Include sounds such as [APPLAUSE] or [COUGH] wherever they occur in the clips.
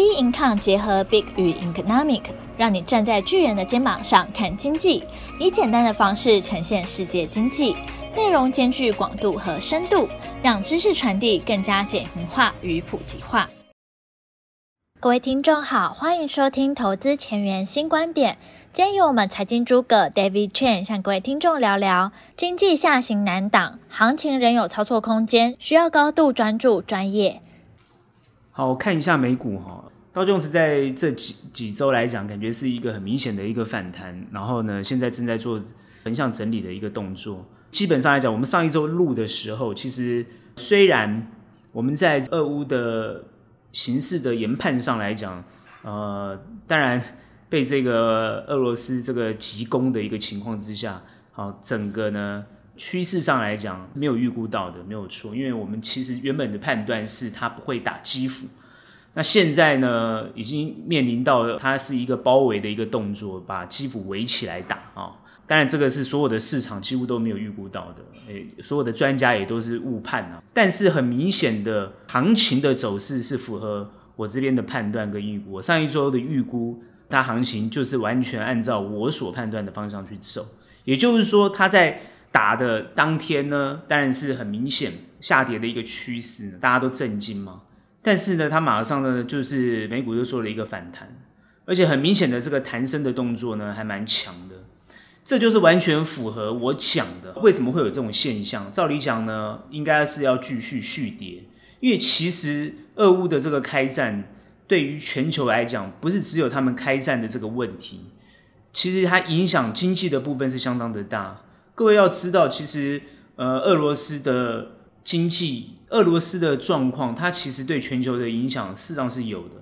B Income 结合 Big 与 Economic，让你站在巨人的肩膀上看经济，以简单的方式呈现世界经济，内容兼具广度和深度，让知识传递更加简明化与普及化。各位听众好，欢迎收听投资前沿新观点。今天由我们财经诸葛 David Chen 向各位听众聊聊经济下行难挡，行情仍有操作空间，需要高度专注专业。好，我看一下美股哈，道琼斯在这几几周来讲，感觉是一个很明显的一个反弹，然后呢，现在正在做横向整理的一个动作。基本上来讲，我们上一周录的时候，其实虽然我们在俄乌的形势的研判上来讲，呃，当然被这个俄罗斯这个急攻的一个情况之下，好，整个呢。趋势上来讲，没有预估到的没有错，因为我们其实原本的判断是它不会打基辅，那现在呢，已经面临到它是一个包围的一个动作，把基辅围起来打啊、当然，这个是所有的市场几乎都没有预估到的，诶，所有的专家也都是误判啊。但是很明显的，行情的走势是符合我这边的判断跟预估。我上一周的预估，它行情就是完全按照我所判断的方向去走，也就是说，它在。打的当天呢，当然是很明显下跌的一个趋势，大家都震惊嘛。但是呢，它马上呢，就是美股又做了一个反弹，而且很明显的这个弹升的动作呢，还蛮强的。这就是完全符合我讲的，为什么会有这种现象？照理讲呢，应该是要继续续跌，因为其实俄乌的这个开战对于全球来讲，不是只有他们开战的这个问题，其实它影响经济的部分是相当的大。各位要知道，其实呃，俄罗斯的经济、俄罗斯的状况，它其实对全球的影响事实上是有的。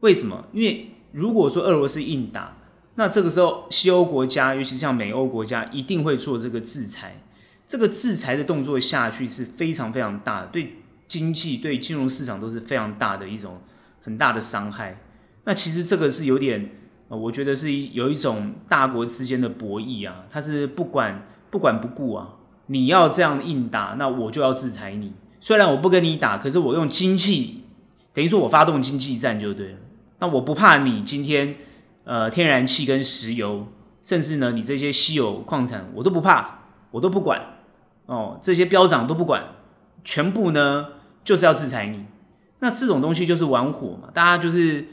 为什么？因为如果说俄罗斯硬打，那这个时候西欧国家，尤其像美欧国家，一定会做这个制裁。这个制裁的动作下去是非常非常大的，对经济、对金融市场都是非常大的一种很大的伤害。那其实这个是有点，呃，我觉得是有一种大国之间的博弈啊，它是不管。不管不顾啊！你要这样硬打，那我就要制裁你。虽然我不跟你打，可是我用经济，等于说我发动经济战就对了。那我不怕你今天，呃，天然气跟石油，甚至呢，你这些稀有矿产，我都不怕，我都不管哦。这些飙涨都不管，全部呢就是要制裁你。那这种东西就是玩火嘛，大家就是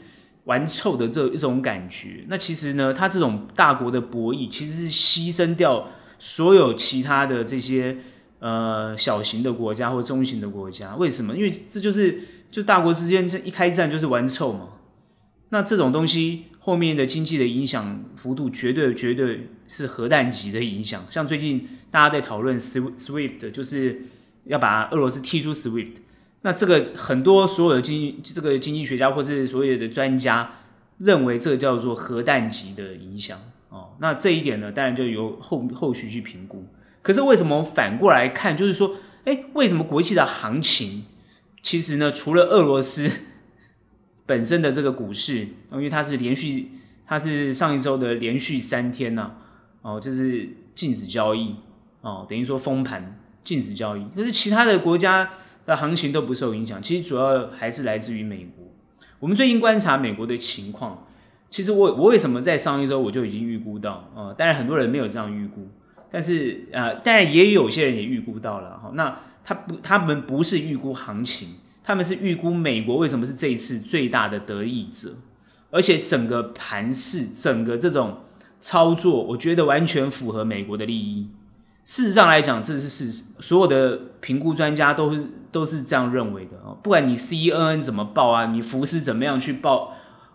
玩臭的这一种感觉。那其实呢，它这种大国的博弈，其实是牺牲掉。所有其他的这些呃小型的国家或中型的国家，为什么？因为这就是就大国之间这一开战就是玩臭嘛。那这种东西后面的经济的影响幅度绝对绝对是核弹级的影响。像最近大家在讨论 SWIFT，就是要把俄罗斯踢出 SWIFT。那这个很多所有的经这个经济学家或是所有的专家认为这叫做核弹级的影响。哦，那这一点呢，当然就由后后续去评估。可是为什么反过来看，就是说，哎，为什么国际的行情，其实呢，除了俄罗斯 [LAUGHS] 本身的这个股市，因为它是连续，它是上一周的连续三天呐、哦，就是禁止交易，哦，等于说封盘禁止交易。可是其他的国家的行情都不受影响，其实主要还是来自于美国。我们最近观察美国的情况。其实我我为什么在上一周我就已经预估到啊、呃？当然很多人没有这样预估，但是呃，当然也有些人也预估到了哈。那他不，他们不是预估行情，他们是预估美国为什么是这一次最大的得益者，而且整个盘势、整个这种操作，我觉得完全符合美国的利益。事实上来讲，这是事实，所有的评估专家都是都是这样认为的啊。不管你 CNN 怎么报啊，你福斯怎么样去报。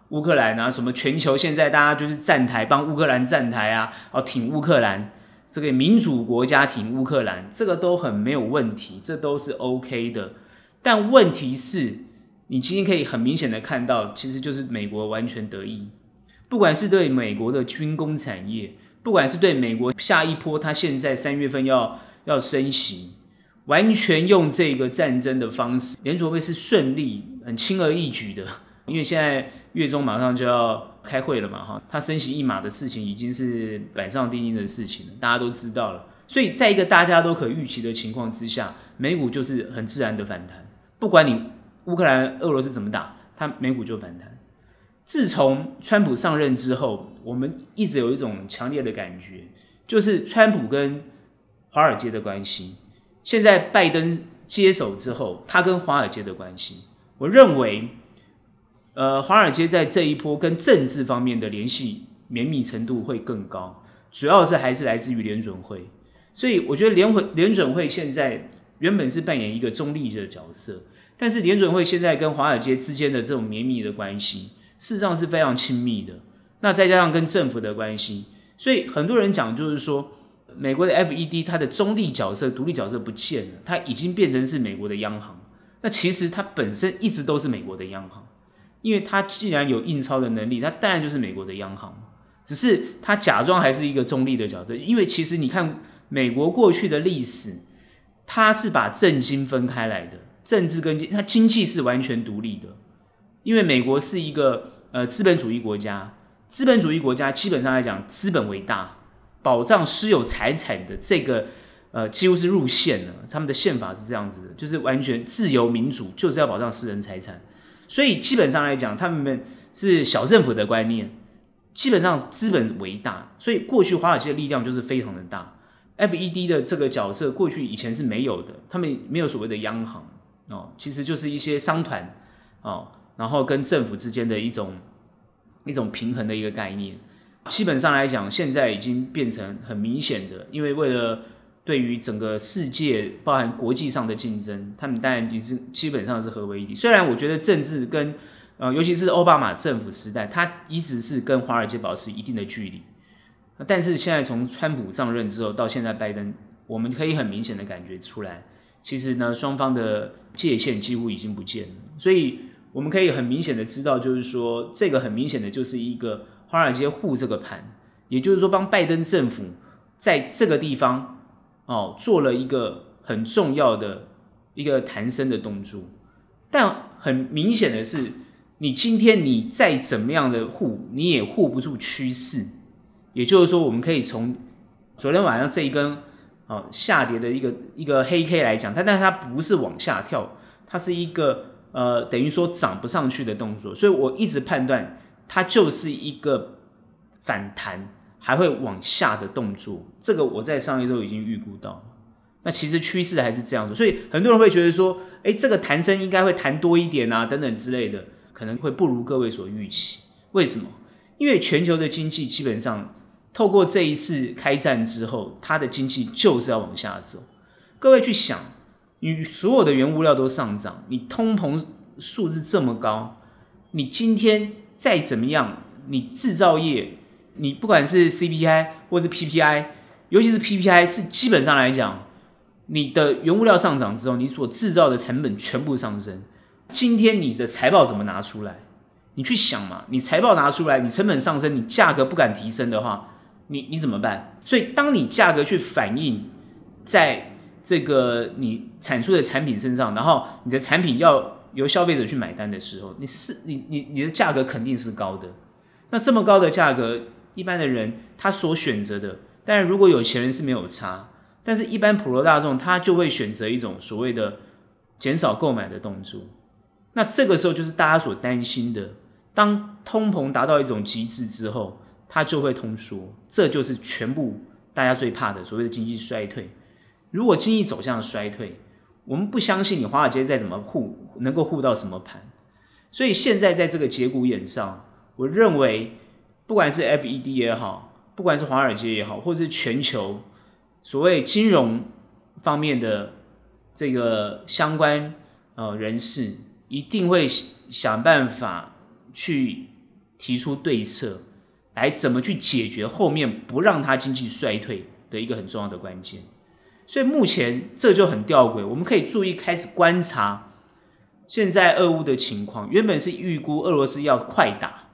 乌克兰啊，什么全球现在大家就是站台帮乌克兰站台啊，哦，挺乌克兰，这个民主国家庭乌克兰，这个都很没有问题，这都是 OK 的。但问题是，你今天可以很明显的看到，其实就是美国完全得益，不管是对美国的军工产业，不管是对美国下一波，他现在三月份要要升息，完全用这个战争的方式，联储会是顺利、很轻而易举的。因为现在月中马上就要开会了嘛，哈，他升息一码的事情已经是板上钉钉的事情了，大家都知道了。所以在一个大家都可预期的情况之下，美股就是很自然的反弹。不管你乌克兰、俄罗斯怎么打，它美股就反弹。自从川普上任之后，我们一直有一种强烈的感觉，就是川普跟华尔街的关系。现在拜登接手之后，他跟华尔街的关系，我认为，呃，华尔街在这一波跟政治方面的联系绵密程度会更高，主要是还是来自于联准会。所以我觉得联会联准会现在原本是扮演一个中立的角色，但是联准会现在跟华尔街之间的这种绵密的关系。事实上是非常亲密的，那再加上跟政府的关系，所以很多人讲就是说，美国的 FED 它的中立角色、独立角色不见了，它已经变成是美国的央行。那其实它本身一直都是美国的央行，因为它既然有印钞的能力，它当然就是美国的央行。只是它假装还是一个中立的角色，因为其实你看美国过去的历史，它是把政经分开来的，政治跟它经济是完全独立的。因为美国是一个呃资本主义国家，资本主义国家基本上来讲，资本为大，保障私有财产的这个呃几乎是入宪了。他们的宪法是这样子的，就是完全自由民主，就是要保障私人财产。所以基本上来讲，他们是小政府的观念，基本上资本为大。所以过去华尔街的力量就是非常的大。FED 的这个角色过去以前是没有的，他们没有所谓的央行哦，其实就是一些商团哦。然后跟政府之间的一种一种平衡的一个概念，基本上来讲，现在已经变成很明显的，因为为了对于整个世界，包含国际上的竞争，他们当然已经基本上是合为一体。虽然我觉得政治跟呃，尤其是奥巴马政府时代，他一直是跟华尔街保持一定的距离，但是现在从川普上任之后到现在拜登，我们可以很明显的感觉出来，其实呢，双方的界限几乎已经不见了，所以。我们可以很明显的知道，就是说，这个很明显的就是一个华尔街护这个盘，也就是说，帮拜登政府在这个地方哦做了一个很重要的一个弹升的动作。但很明显的是，你今天你再怎么样的护，你也护不住趋势。也就是说，我们可以从昨天晚上这一根哦下跌的一个一个黑 K 来讲，它但是它不是往下跳，它是一个。呃，等于说涨不上去的动作，所以我一直判断它就是一个反弹，还会往下的动作。这个我在上一周已经预估到。那其实趋势还是这样子，所以很多人会觉得说，哎，这个弹升应该会弹多一点啊，等等之类的，可能会不如各位所预期。为什么？因为全球的经济基本上透过这一次开战之后，它的经济就是要往下走。各位去想。你所有的原物料都上涨，你通膨数字这么高，你今天再怎么样，你制造业，你不管是 CPI 或是 PPI，尤其是 PPI，是基本上来讲，你的原物料上涨之后，你所制造的成本全部上升。今天你的财报怎么拿出来？你去想嘛，你财报拿出来，你成本上升，你价格不敢提升的话，你你怎么办？所以当你价格去反映在这个你产出的产品身上，然后你的产品要由消费者去买单的时候，你是你你你的价格肯定是高的。那这么高的价格，一般的人他所选择的，当然如果有钱人是没有差，但是一般普罗大众他就会选择一种所谓的减少购买的动作。那这个时候就是大家所担心的，当通膨达到一种极致之后，它就会通缩，这就是全部大家最怕的所谓的经济衰退。如果经济走向衰退，我们不相信你华尔街再怎么护能够护到什么盘。所以现在在这个节骨眼上，我认为不管是 FED 也好，不管是华尔街也好，或是全球所谓金融方面的这个相关呃人士，一定会想办法去提出对策，来怎么去解决后面不让它经济衰退的一个很重要的关键。所以目前这就很吊诡，我们可以注意开始观察现在俄乌的情况。原本是预估俄罗斯要快打，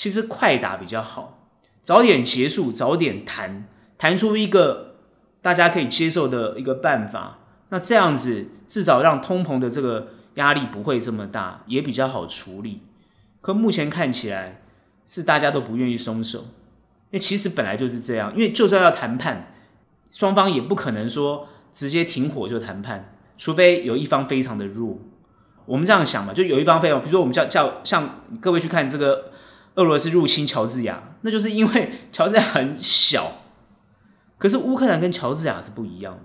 其实快打比较好，早点结束，早点谈，谈出一个大家可以接受的一个办法。那这样子至少让通膨的这个压力不会这么大，也比较好处理。可目前看起来是大家都不愿意松手，因为其实本来就是这样，因为就算要谈判。双方也不可能说直接停火就谈判，除非有一方非常的弱。我们这样想嘛，就有一方非常，比如说我们叫叫像各位去看这个俄罗斯入侵乔治亚，那就是因为乔治亚很小，可是乌克兰跟乔治亚是不一样的，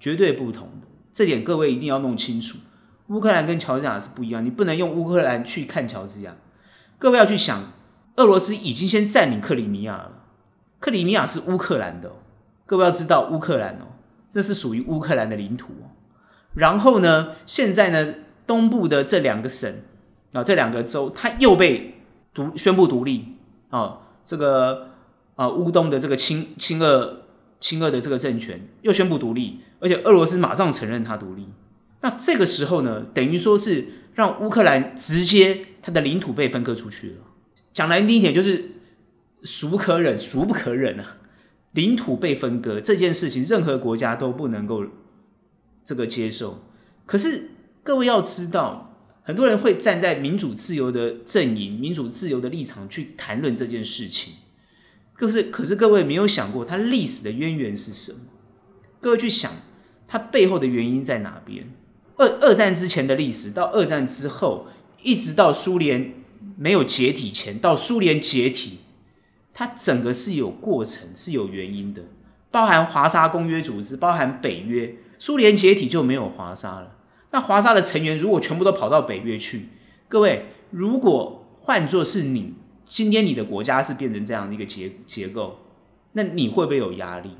绝对不同的，这点各位一定要弄清楚。乌克兰跟乔治亚是不一样，你不能用乌克兰去看乔治亚。各位要去想，俄罗斯已经先占领克里米亚了，克里米亚是乌克兰的。各位要知道，乌克兰哦，这是属于乌克兰的领土哦。然后呢，现在呢，东部的这两个省啊，这两个州，它又被独宣布独立啊。这个啊，乌东的这个亲亲俄亲俄的这个政权又宣布独立，而且俄罗斯马上承认它独立。那这个时候呢，等于说是让乌克兰直接它的领土被分割出去了。讲难听一点，就是孰可忍，孰不可忍啊！领土被分割这件事情，任何国家都不能够这个接受。可是各位要知道，很多人会站在民主自由的阵营、民主自由的立场去谈论这件事情。可是，可是各位没有想过，它历史的渊源是什么？各位去想，它背后的原因在哪边？二二战之前的历史，到二战之后，一直到苏联没有解体前，到苏联解体。它整个是有过程，是有原因的，包含华沙公约组织，包含北约。苏联解体就没有华沙了。那华沙的成员如果全部都跑到北约去，各位，如果换作是你，今天你的国家是变成这样的一个结结构，那你会不会有压力？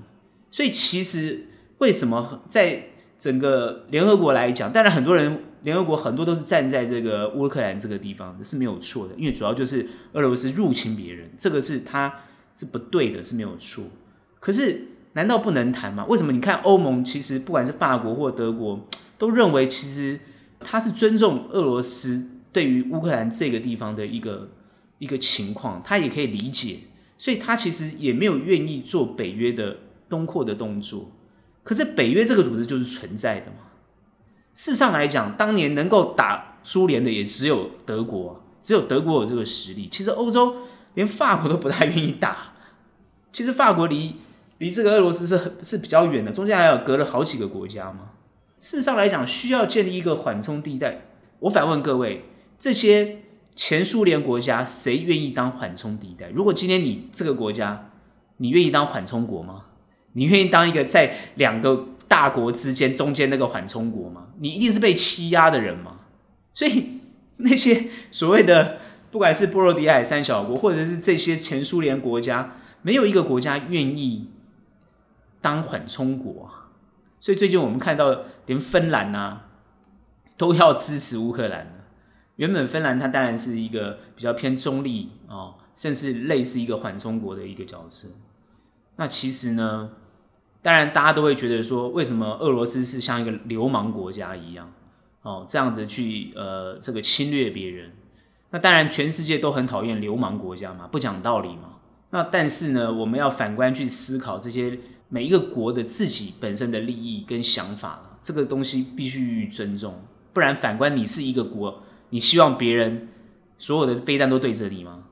所以其实为什么在整个联合国来讲，当然很多人。联合国很多都是站在这个乌克兰这个地方，是没有错的，因为主要就是俄罗斯入侵别人，这个是他是不对的，是没有错。可是难道不能谈吗？为什么？你看欧盟其实不管是法国或德国，都认为其实他是尊重俄罗斯对于乌克兰这个地方的一个一个情况，他也可以理解，所以他其实也没有愿意做北约的东扩的动作。可是北约这个组织就是存在的嘛。事实上来讲，当年能够打苏联的也只有德国，只有德国有这个实力。其实欧洲连法国都不太愿意打。其实法国离离这个俄罗斯是是比较远的，中间还有隔了好几个国家嘛。事实上来讲，需要建立一个缓冲地带。我反问各位，这些前苏联国家谁愿意当缓冲地带？如果今天你这个国家，你愿意当缓冲国吗？你愿意当一个在两个？大国之间中间那个缓冲国吗？你一定是被欺压的人吗？所以那些所谓的不管是波罗的海三小国，或者是这些前苏联国家，没有一个国家愿意当缓冲国啊。所以最近我们看到，连芬兰啊都要支持乌克兰。原本芬兰它当然是一个比较偏中立哦，甚至类似一个缓冲国的一个角色。那其实呢？当然，大家都会觉得说，为什么俄罗斯是像一个流氓国家一样，哦，这样子去呃这个侵略别人？那当然，全世界都很讨厌流氓国家嘛，不讲道理嘛。那但是呢，我们要反观去思考这些每一个国的自己本身的利益跟想法，这个东西必须尊重。不然，反观你是一个国，你希望别人所有的飞弹都对着你吗？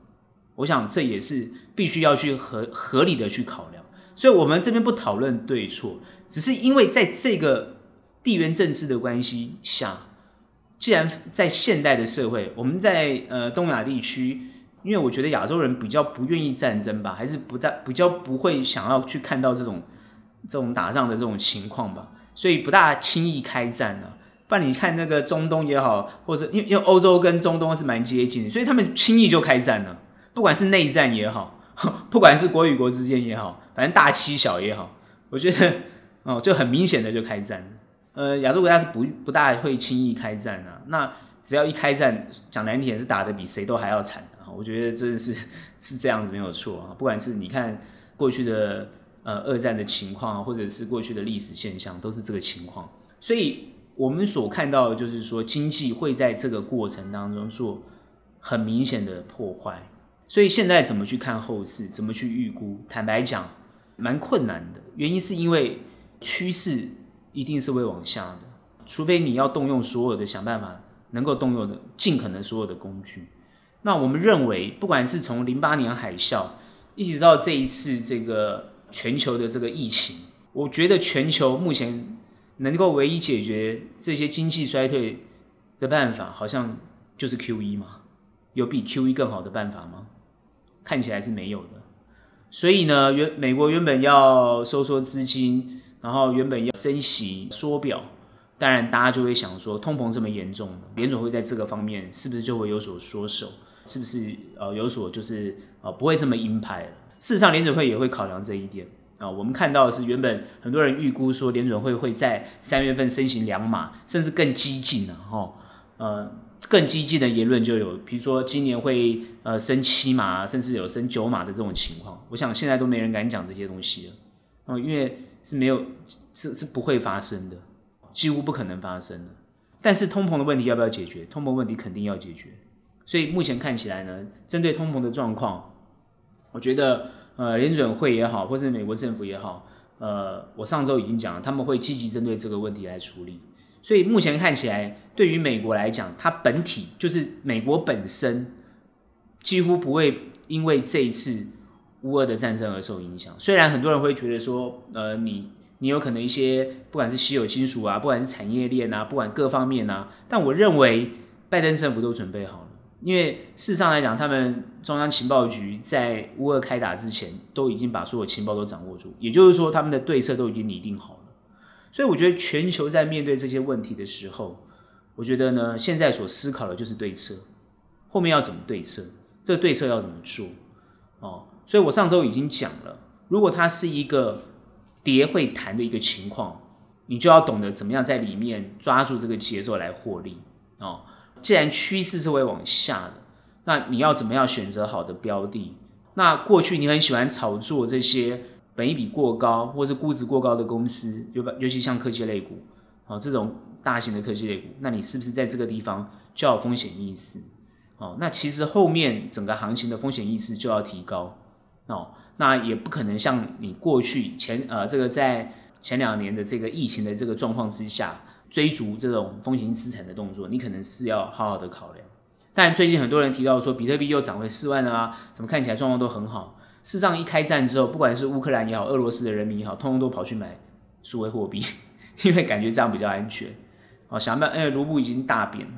我想这也是必须要去合合理的去考量。所以，我们这边不讨论对错，只是因为在这个地缘政治的关系下，既然在现代的社会，我们在呃东亚地区，因为我觉得亚洲人比较不愿意战争吧，还是不大比较不会想要去看到这种这种打仗的这种情况吧，所以不大轻易开战呢啊。不然你看那个中东也好，或者因为因为欧洲跟中东是蛮接近的，所以他们轻易就开战了，不管是内战也好。[LAUGHS] 不管是国与国之间也好，反正大欺小也好，我觉得哦，就很明显的就开战。呃，亚洲国家是不不大会轻易开战啊。那只要一开战，讲难听点是打得比谁都还要惨。我觉得真的是是这样子没有错啊。不管是你看过去的呃二战的情况，或者是过去的历史现象，都是这个情况。所以我们所看到的就是说，经济会在这个过程当中做很明显的破坏。所以现在怎么去看后市，怎么去预估？坦白讲，蛮困难的。原因是因为趋势一定是会往下的，除非你要动用所有的想办法能够动用的尽可能所有的工具。那我们认为，不管是从零八年海啸，一直到这一次这个全球的这个疫情，我觉得全球目前能够唯一解决这些经济衰退的办法好像就是 QE 嘛？有比 QE 更好的办法吗？看起来是没有的。所以呢，原美国原本要收缩资金，然后原本要升息缩表，当然大家就会想说，通膨这么严重，联总会在这个方面是不是就会有所缩手？是不是呃有所就是呃不会这么鹰派？事实上，联准会也会考量这一点啊。我们看到的是，原本很多人预估说联准会会在三月份升息两码，甚至更激进的哈呃。更激进的言论就有，比如说今年会呃升七码，甚至有升九码的这种情况。我想现在都没人敢讲这些东西了，哦，因为是没有是是不会发生的，几乎不可能发生的。但是通膨的问题要不要解决？通膨问题肯定要解决。所以目前看起来呢，针对通膨的状况，我觉得呃联准会也好，或是美国政府也好，呃，我上周已经讲了，他们会积极针对这个问题来处理。所以目前看起来，对于美国来讲，它本体就是美国本身，几乎不会因为这一次乌俄的战争而受影响。虽然很多人会觉得说，呃，你你有可能一些不管是稀有金属啊，不管是产业链啊，不管各方面啊，但我认为拜登政府都准备好了，因为事实上来讲，他们中央情报局在乌俄开打之前，都已经把所有情报都掌握住，也就是说，他们的对策都已经拟定好了。所以我觉得全球在面对这些问题的时候，我觉得呢，现在所思考的就是对策，后面要怎么对策，这个对策要怎么做哦。所以我上周已经讲了，如果它是一个跌会弹的一个情况，你就要懂得怎么样在里面抓住这个节奏来获利哦。既然趋势是会往下的，那你要怎么样选择好的标的？那过去你很喜欢炒作这些。本益比过高或是估值过高的公司，尤尤其像科技类股，哦，这种大型的科技类股，那你是不是在这个地方就要风险意识？哦，那其实后面整个行情的风险意识就要提高哦，那也不可能像你过去前呃这个在前两年的这个疫情的这个状况之下追逐这种风险资产的动作，你可能是要好好的考量。但最近很多人提到说，比特币又涨回四万了啊，怎么看起来状况都很好？事实上，一开战之后，不管是乌克兰也好，俄罗斯的人民也好，通通都跑去买数位货币，[LAUGHS] 因为感觉这样比较安全。哦，想办法，因为卢布已经大贬了。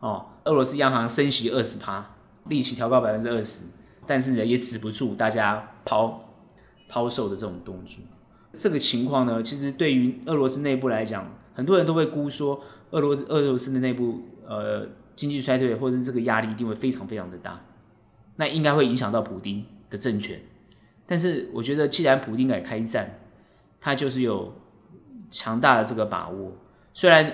哦，俄罗斯央行升息二十趴，利息调高百分之二十，但是呢，也止不住大家抛抛售的这种动作。这个情况呢，其实对于俄罗斯内部来讲，很多人都会估说，俄罗斯俄罗斯的内部呃经济衰退或者这个压力一定会非常非常的大，那应该会影响到普丁的政权，但是我觉得，既然普丁敢开战，他就是有强大的这个把握。虽然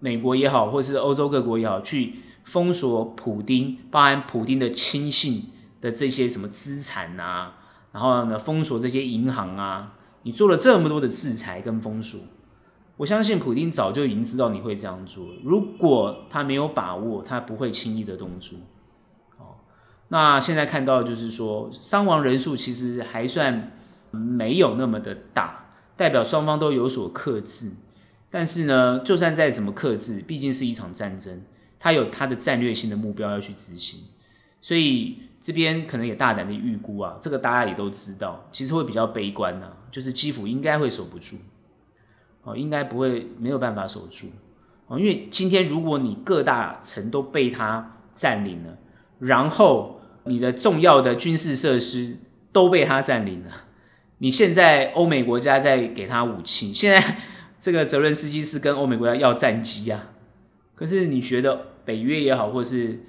美国也好，或是欧洲各国也好，去封锁普丁，包含普丁的亲信的这些什么资产啊，然后呢，封锁这些银行啊，你做了这么多的制裁跟封锁，我相信普丁早就已经知道你会这样做。如果他没有把握，他不会轻易的动作。哦那现在看到就是说，伤亡人数其实还算没有那么的大，代表双方都有所克制。但是呢，就算再怎么克制，毕竟是一场战争，他有他的战略性的目标要去执行。所以这边可能也大胆的预估啊，这个大家也都知道，其实会比较悲观呐、啊，就是基辅应该会守不住，哦，应该不会没有办法守住，哦，因为今天如果你各大城都被他占领了，然后。你的重要的军事设施都被他占领了。你现在欧美国家在给他武器，现在 [LAUGHS] 这个泽伦斯基是跟欧美国家要战机啊。可是你觉得北约也好，或是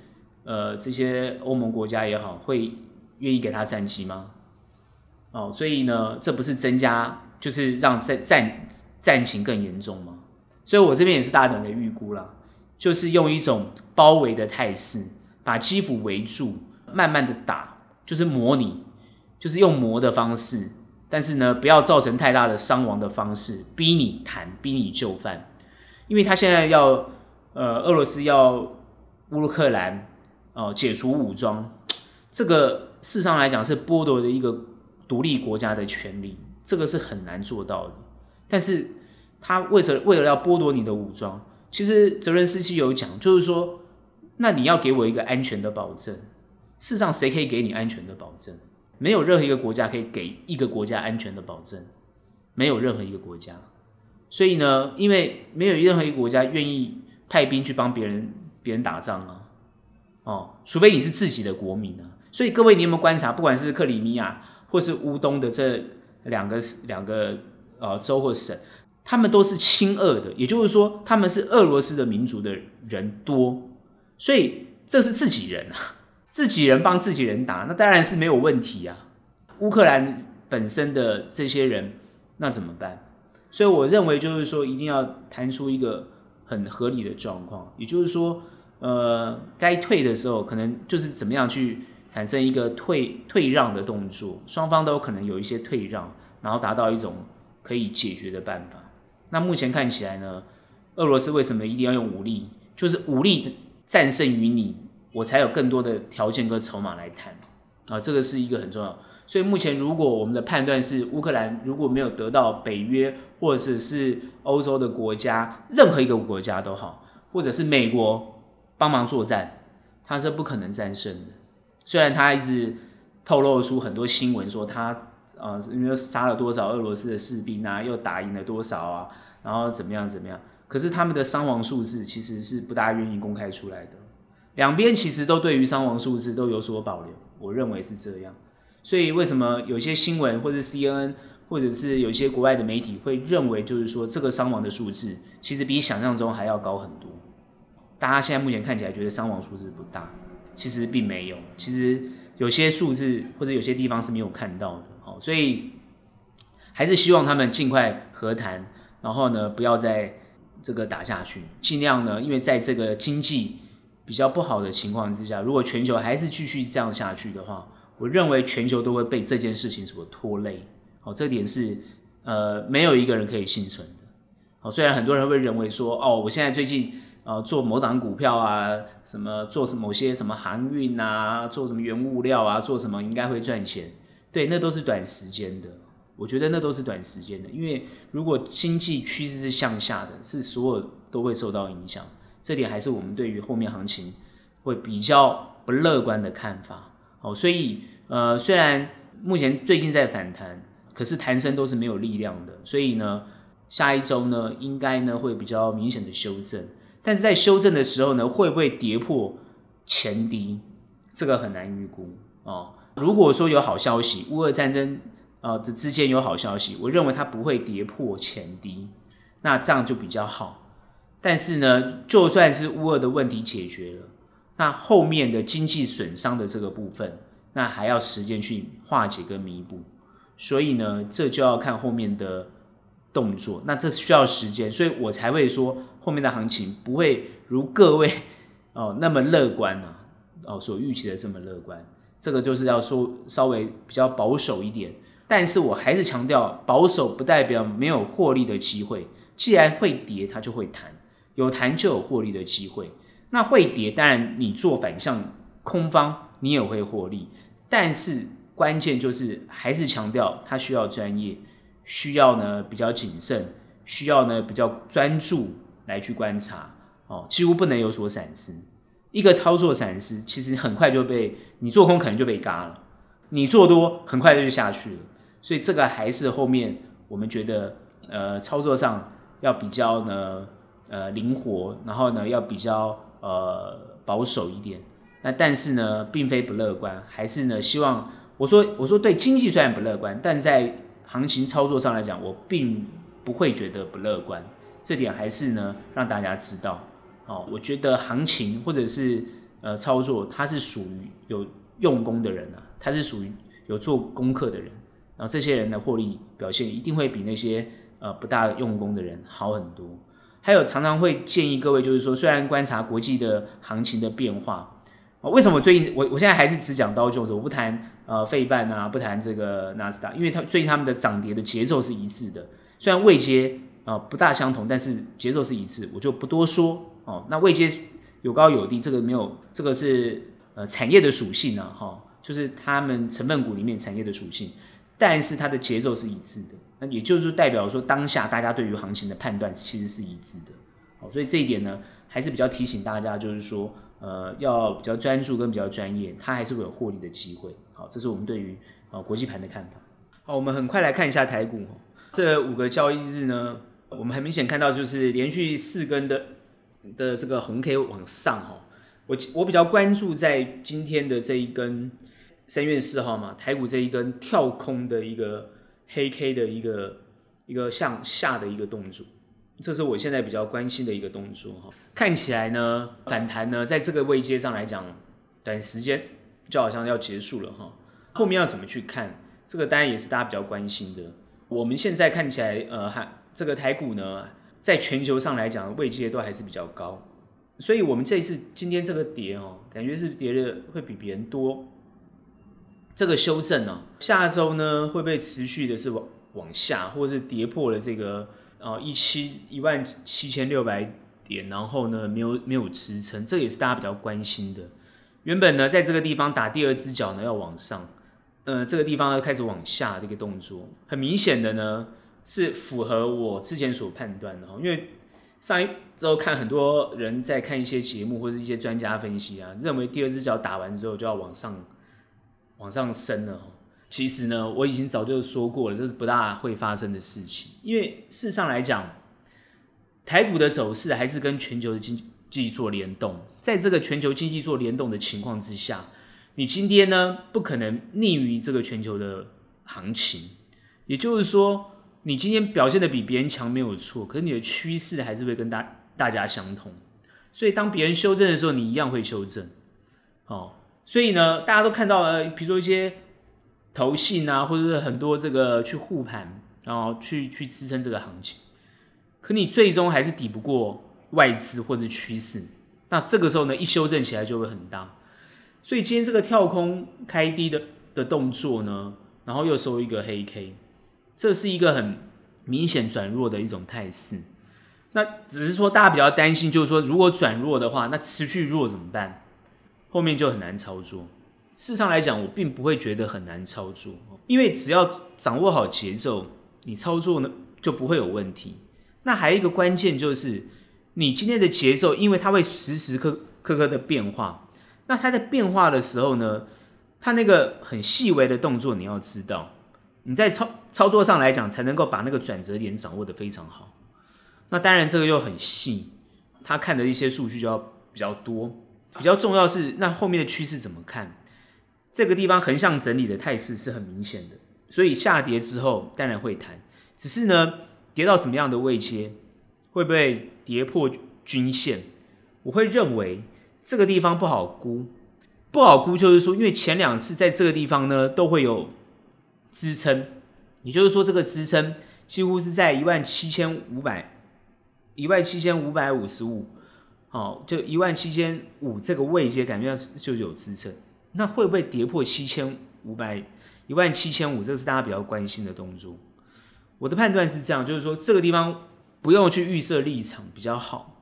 呃这些欧盟国家也好，会愿意给他战机吗？哦，所以呢，这不是增加，就是让战战战情更严重吗？所以我这边也是大胆的预估啦，就是用一种包围的态势，把基辅围住。慢慢的打，就是模拟，就是用磨的方式，但是呢，不要造成太大的伤亡的方式，逼你谈，逼你就范，因为他现在要，呃，俄罗斯要乌克兰哦、呃、解除武装，这个事实上来讲是剥夺的一个独立国家的权利，这个是很难做到的。但是他为什为了要剥夺你的武装，其实泽伦斯基有讲，就是说，那你要给我一个安全的保证。事实上，谁可以给你安全的保证？没有任何一个国家可以给一个国家安全的保证，没有任何一个国家。所以呢，因为没有任何一个国家愿意派兵去帮别人别人打仗啊，哦，除非你是自己的国民啊。所以各位，你有没有观察，不管是克里米亚或是乌东的这两个两个呃州或省，他们都是亲俄的，也就是说，他们是俄罗斯的民族的人多，所以这是自己人啊，[LAUGHS] 自己人帮自己人打，那当然是没有问题啊。乌克兰本身的这些人，那怎么办？所以我认为就是说，一定要谈出一个很合理的状况，也就是说，呃，该退的时候，可能就是怎么样去产生一个退退让的动作，双方都可能有一些退让，然后达到一种可以解决的办法。那目前看起来呢，俄罗斯为什么一定要用武力？就是武力战胜于你，我才有更多的条件跟筹码来谈啊，这个是一个很重要。所以目前，如果我们的判断是乌克兰如果没有得到北约或者是欧洲的国家任何一个国家都好，或者是美国帮忙作战，他是不可能战胜的。虽然他一直透露出很多新闻说他呃，因为杀了多少俄罗斯的士兵啊，又打赢了多少啊，然后怎么样怎么样，可是他们的伤亡数字其实是不大愿意公开出来的。两边其实都对于伤亡数字都有所保留，我认为是这样。所以为什么有些新闻或者 CNN 或者是有些国外的媒体会认为，就是说这个伤亡的数字其实比想象中还要高很多？大家现在目前看起来觉得伤亡数字不大，其实并没有。其实有些数字或者有些地方是没有看到的。所以还是希望他们尽快和谈，然后呢，不要再这个打下去，尽量呢，因为在这个经济比较不好的情况之下，如果全球还是继续这样下去的话。我认为全球都会被这件事情所拖累，好，这点是呃没有一个人可以幸存的。好，虽然很多人会认为说，哦，我现在最近呃做某档股票啊，什么做什某些什么航运啊，做什么原物料啊，做什么应该会赚钱，对，那都是短时间的。我觉得那都是短时间的，因为如果经济趋势是向下的，是所有都会受到影响。这点还是我们对于后面行情会比较不乐观的看法。好，所以呃，虽然目前最近在反弹，可是弹升都是没有力量的，所以呢，下一周呢，应该呢会比较明显的修正，但是在修正的时候呢，会不会跌破前低，这个很难预估哦。如果说有好消息，乌俄战争呃这之间有好消息，我认为它不会跌破前低，那这样就比较好。但是呢，就算是乌俄的问题解决了。那后面的经济损伤的这个部分，那还要时间去化解跟弥补，所以呢，这就要看后面的动作。那这需要时间，所以我才会说后面的行情不会如各位哦那么乐观啊，哦所预期的这么乐观。这个就是要说稍微比较保守一点，但是我还是强调，保守不代表没有获利的机会。既然会跌，它就会弹，有弹就有获利的机会。那会跌，当然你做反向空方，你也会获利。但是关键就是还是强调，它需要专业，需要呢比较谨慎，需要呢比较专注来去观察哦，几乎不能有所闪失。一个操作闪失，其实很快就被你做空，可能就被嘎了；你做多，很快就下去了。所以这个还是后面我们觉得，呃，操作上要比较呢，呃，灵活，然后呢要比较。呃，保守一点，那但是呢，并非不乐观，还是呢，希望我说我说对经济虽然不乐观，但在行情操作上来讲，我并不会觉得不乐观，这点还是呢让大家知道。哦，我觉得行情或者是呃操作，它是属于有用功的人啊，它是属于有做功课的人，然后这些人的获利表现一定会比那些呃不大用功的人好很多。还有常常会建议各位，就是说，虽然观察国际的行情的变化，为什么最近我我现在还是只讲刀琼斯，我不谈呃费半啊，不谈这个纳斯达，因为它最近他们的涨跌的节奏是一致的，虽然位阶啊不大相同，但是节奏是一致，我就不多说哦。那位阶有高有低，这个没有，这个是呃产业的属性啊，哈，就是他们成分股里面产业的属性，但是它的节奏是一致的。那也就是代表说，当下大家对于行情的判断其实是一致的，好，所以这一点呢，还是比较提醒大家，就是说，呃，要比较专注跟比较专业，它还是会有获利的机会。好，这是我们对于啊国际盘的看法。好，我们很快来看一下台股，这五个交易日呢，我们很明显看到就是连续四根的的这个红 K 往上哈，我我比较关注在今天的这一根三月四号嘛，台股这一根跳空的一个黑 K 的一个一个向下的一个动作，这是我现在比较关心的一个动作哈。看起来呢，反弹呢，在这个位阶上来讲，短时间就好像要结束了哈。后面要怎么去看？这个当然也是大家比较关心的。我们现在看起来，呃，还这个台股呢，在全球上来讲，位阶都还是比较高，所以我们这一次今天这个跌哦，感觉是跌的会比别人多。这个修正呢，下周呢会不会持续的是往往下，或者是跌破了这个呃一七一万七千六百点，然后呢没有没有支撑，这也是大家比较关心的。原本呢在这个地方打第二只脚呢要往上，呃这个地方要开始往下这个动作，很明显的呢。是符合我之前所判断的，因为上一周看很多人在看一些节目或者一些专家分析啊，认为第二只脚打完之后就要往上往上升了。其实呢，我已经早就说过了，这是不大会发生的事情。因为事实上来讲，台股的走势还是跟全球的经济做联动，在这个全球经济做联动的情况之下，你今天呢不可能逆于这个全球的行情，也就是说。你今天表现的比别人强没有错，可是你的趋势还是会跟大大家相同，所以当别人修正的时候，你一样会修正。哦，所以呢，大家都看到了，比如说一些投信啊，或者是很多这个去护盘，然后去去支撑这个行情，可你最终还是抵不过外资或者趋势。那这个时候呢，一修正起来就会很大。所以今天这个跳空开低的的动作呢，然后又收一个黑 K。这是一个很明显转弱的一种态势，那只是说大家比较担心，就是说如果转弱的话，那持续弱怎么办？后面就很难操作。事实上来讲，我并不会觉得很难操作，因为只要掌握好节奏，你操作呢就不会有问题。那还有一个关键就是，你今天的节奏，因为它会时时刻刻刻的变化，那它在变化的时候呢，它那个很细微的动作你要知道。你在操操作上来讲，才能够把那个转折点掌握得非常好。那当然，这个又很细，他看的一些数据就要比较多。比较重要是，那后面的趋势怎么看？这个地方横向整理的态势是很明显的，所以下跌之后当然会弹。只是呢，跌到什么样的位阶，会不会跌破均线？我会认为这个地方不好估，不好估就是说，因为前两次在这个地方呢，都会有。支撑，也就是说，这个支撑几乎是在一万七千五百、一万七千五百五十五，好，就一万七千五这个位阶，感觉上就有支撑。那会不会跌破七千五百、一万七千五？这个是大家比较关心的动作。我的判断是这样，就是说这个地方不用去预设立场比较好，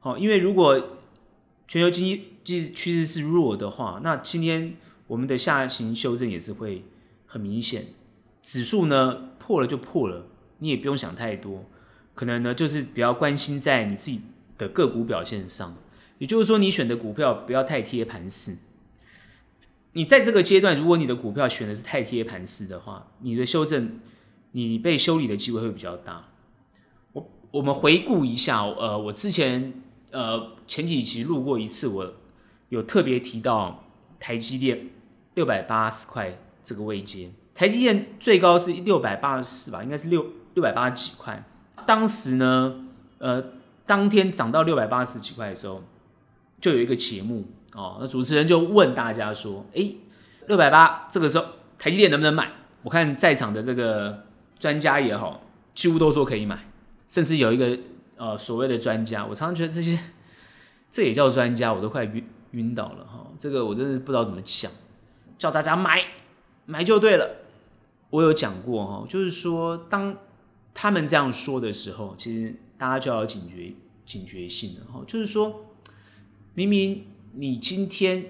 好，因为如果全球经济趋势是弱的话，那今天我们的下行修正也是会。很明显，指数呢破了就破了，你也不用想太多，可能呢就是比较关心在你自己的个股表现上，也就是说你选的股票不要太贴盘势。你在这个阶段，如果你的股票选的是太贴盘势的话，你的修正，你被修理的机会会比较大。我我们回顾一下，呃，我之前呃前几集录过一次，我有特别提到台积电六百八十块。这个位阶，台积电最高是六百八十四吧，应该是六六百八十几块。当时呢，呃，当天涨到六百八十几块的时候，就有一个节目哦，那主持人就问大家说：“哎，六百八这个时候台积电能不能买？”我看在场的这个专家也好，几乎都说可以买，甚至有一个呃所谓的专家，我常常觉得这些这也叫专家，我都快晕晕倒了哈、哦。这个我真的不知道怎么讲，叫大家买。买就对了，我有讲过哈，就是说，当他们这样说的时候，其实大家就要警觉、警觉性了哈。就是说，明明你今天，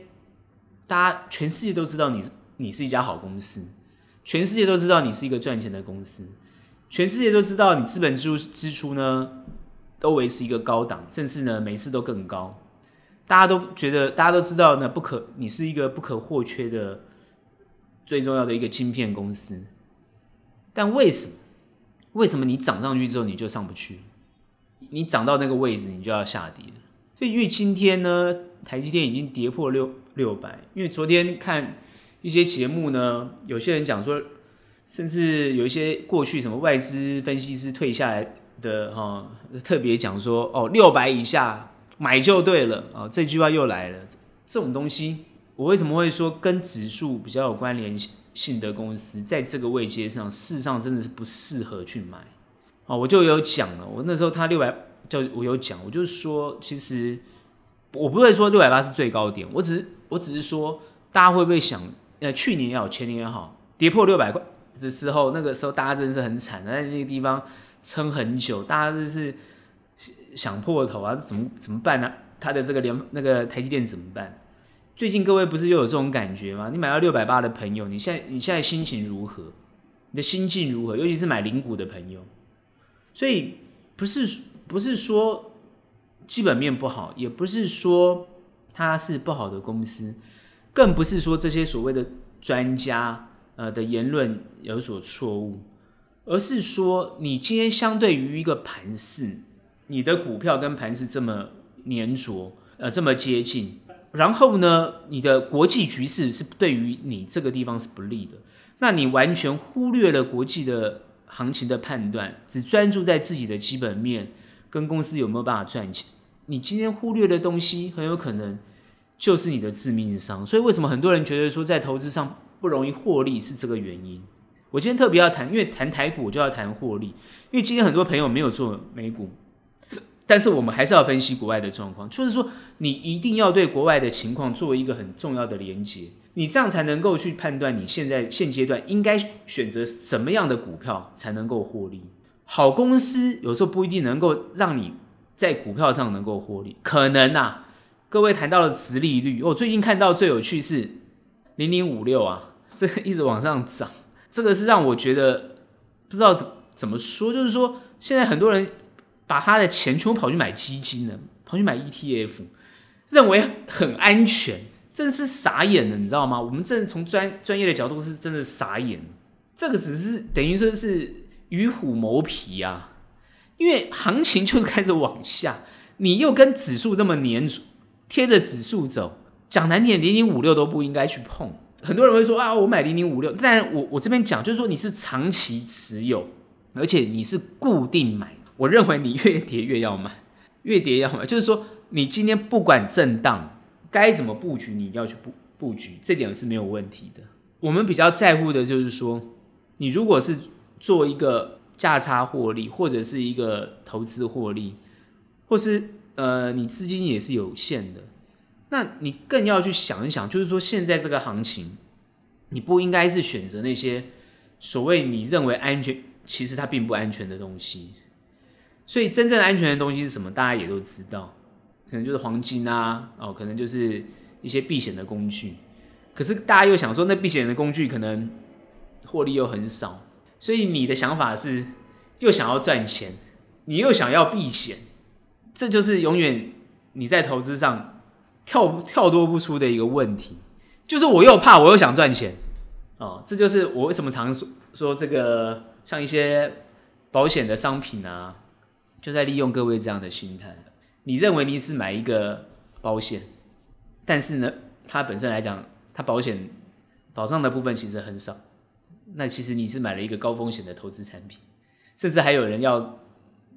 大家全世界都知道你你是一家好公司，全世界都知道你是一个赚钱的公司，全世界都知道你资本支出支出呢都维持一个高档，甚至呢每次都更高，大家都觉得，大家都知道呢不可，你是一个不可或缺的。最重要的一个晶片公司，但为什么？为什么你涨上去之后你就上不去？你涨到那个位置，你就要下跌。所以因为今天呢，台积电已经跌破六六百。因为昨天看一些节目呢，有些人讲说，甚至有一些过去什么外资分析师退下来的哈、哦，特别讲说哦，六百以下买就对了啊、哦，这句话又来了。这种东西，我为什么会说跟指数比较有关联性的公司，在这个位阶上，事实上真的是不适合去买。哦，我就有讲了，我那时候他六百，就我有讲，我就说，其实我不会说六百八是最高点，我只是我只是说，大家会不会想，呃，去年也好，前年也好，跌破六百块的时候，那个时候大家真的是很惨，在那个地方撑很久，大家就是想破头啊，怎么怎么办呢、啊？他的这个联那个台积电怎么办？最近各位不是又有这种感觉吗？你买到六百八的朋友，你现在你现在心情如何？你的心境如何？尤其是买零股的朋友。所以不是不是说基本面不好，也不是说它是不好的公司，更不是说这些所谓的专家呃的言论有所错误，而是说你今天相对于一个盘势，你的股票跟盘势这么粘着，呃这么接近，然后呢，你的国际局势是对于你这个地方是不利的，那你完全忽略了国际的。行情的判断，只专注在自己的基本面跟公司有没有办法赚钱，你今天忽略的东西，很有可能就是你的致命伤。所以为什么很多人觉得说在投资上不容易获利是这个原因？我今天特别要谈，因为谈台股我就要谈获利，因为今天很多朋友没有做美股，但是我们还是要分析国外的状况，就是说你一定要对国外的情况做一个很重要的连接。你这样才能够去判断你现在现阶段应该选择什么样的股票才能够获利。好公司有时候不一定能够让你在股票上能够获利，可能啊，各位谈到了殖利率，我最近看到最有趣是零零五六啊，这个一直往上涨，这个是让我觉得不知道怎怎么说，就是说现在很多人把他的钱全部跑去买基金了，跑去买 ETF，认为很安全。真是傻眼了，你知道吗？我们真的从专专业的角度是真的傻眼。这个只是等于说是与虎谋皮啊，因为行情就是开始往下，你又跟指数这么黏住，贴着指数走，讲难听点，零零五六都不应该去碰。很多人会说啊，我买零零五六，但我我这边讲就是说你是长期持有，而且你是固定买。我认为你 [LAUGHS] 越跌越要买，越跌要买，就是说你今天不管震荡。该怎么布局，你要去布布局，这点是没有问题的。我们比较在乎的就是说，你如果是做一个价差获利，或者是一个投资获利，或是呃你资金也是有限的，那你更要去想一想，就是说现在这个行情，你不应该是选择那些所谓你认为安全，其实它并不安全的东西。所以真正安全的东西是什么？大家也都知道。可能就是黄金啊，哦，可能就是一些避险的工具。可是大家又想说，那避险的工具可能获利又很少，所以你的想法是又想要赚钱，你又想要避险，这就是永远你在投资上跳跳脱不出的一个问题。就是我又怕，我又想赚钱，哦，这就是我为什么常说说这个像一些保险的商品啊，就在利用各位这样的心态。你认为你是买一个保险，但是呢，它本身来讲，它保险保障的部分其实很少。那其实你是买了一个高风险的投资产品，甚至还有人要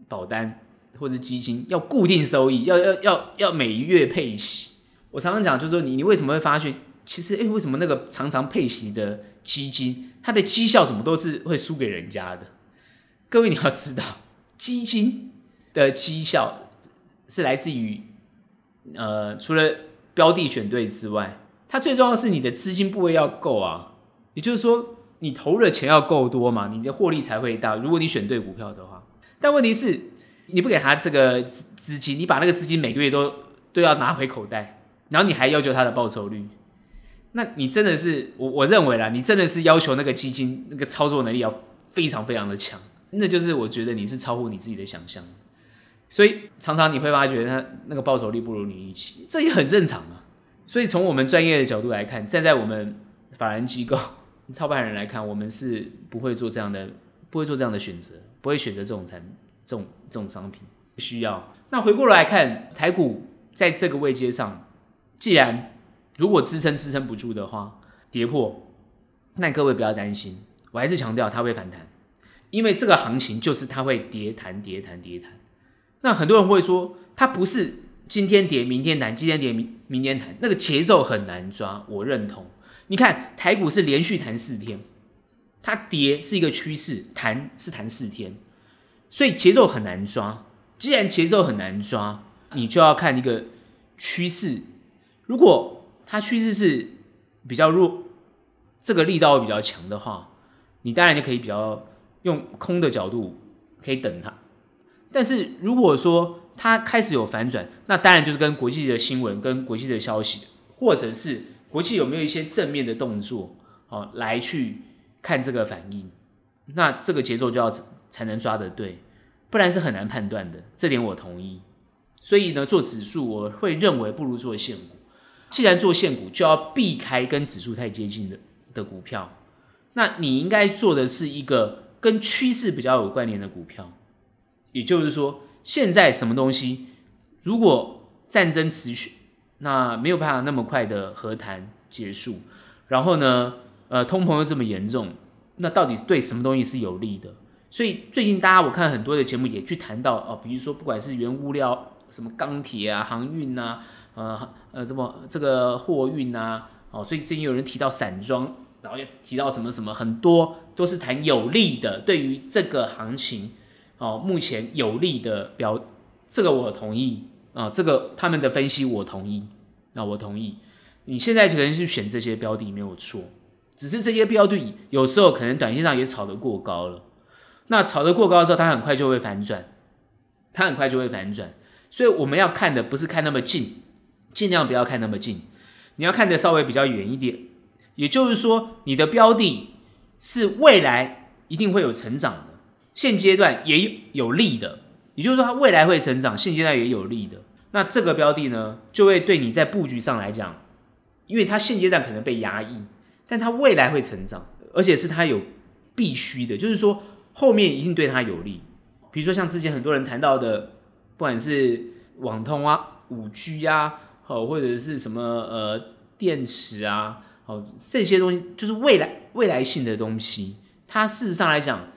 保单或者基金要固定收益，要要要要每月配息。我常常讲，就是说你你为什么会发觉，其实诶、为什么那个常常配息的基金，它的绩效怎么都是会输给人家的？各位你要知道，基金的绩效。是来自于，呃，除了标的选对之外，它最重要是你的资金部位要够啊。也就是说，你投的钱要够多嘛，你的获利才会大。如果你选对股票的话，但问题是，你不给他这个资金，你把那个资金每个月都都要拿回口袋，然后你还要求他的报酬率，那你真的是我我认为啦，你真的是要求那个基金那个操作能力要非常非常的强，那就是我觉得你是超乎你自己的想象。所以常常你会发觉他那个报酬率不如你预期，这也很正常啊。所以从我们专业的角度来看，站在我们法人机构 [LAUGHS] 操盘人来看，我们是不会做这样的，不会做这样的选择，不会选择这种产这种这种商品。需要。那回过来看台股在这个位阶上，既然如果支撑支撑不住的话，跌破，那各位不要担心，我还是强调它会反弹，因为这个行情就是它会跌弹跌弹跌弹。那很多人会说，它不是今天跌明天弹，今天跌明明天弹，那个节奏很难抓。我认同，你看台股是连续弹四天，它跌是一个趋势，弹是弹四天，所以节奏很难抓。既然节奏很难抓，你就要看一个趋势。如果它趋势是比较弱，这个力道比较强的话，你当然就可以比较用空的角度可以等它。但是如果说它开始有反转，那当然就是跟国际的新闻、跟国际的消息，或者是国际有没有一些正面的动作，哦，来去看这个反应，那这个节奏就要才能抓得对。不然是很难判断的，这点我同意。所以呢，做指数我会认为不如做现股。既然做现股，就要避开跟指数太接近的的股票。那你应该做的是一个跟趋势比较有关联的股票。也就是说，现在什么东西如果战争持续，那没有办法那么快的和谈结束。然后呢，呃，通膨又这么严重，那到底对什么东西是有利的？所以最近大家我看很多的节目也去谈到哦，比如说不管是原物料，什么钢铁啊、航运呐，呃呃，什么这个货运呐，哦，所以最近有人提到散装，然后又提到什么什么，很多都是谈有利的，对于这个行情哦，目前有利的标，这个我同意啊，这个他们的分析我同意，那我同意，你现在可能去选这些标的没有错，只是这些标的有时候可能短线上也炒得过高了。那炒得过高的时候，它很快就会反转，它很快就会反转，所以我们要看的不是看那么近，尽量不要看那么近，你要看的稍微比较远一点。也就是说，你的标的是未来一定会有成长的，现阶段也有利的，也就是说它未来会成长，现阶段也有利的。那这个标的呢，就会对你在布局上来讲，因为它现阶段可能被压抑，但它未来会成长，而且是它有必须的，就是说。后面一定对它有利，比如说像之前很多人谈到的，不管是网通啊、五 G 啊，好或者是什么呃电池啊，好这些东西就是未来未来性的东西。它事实上来讲，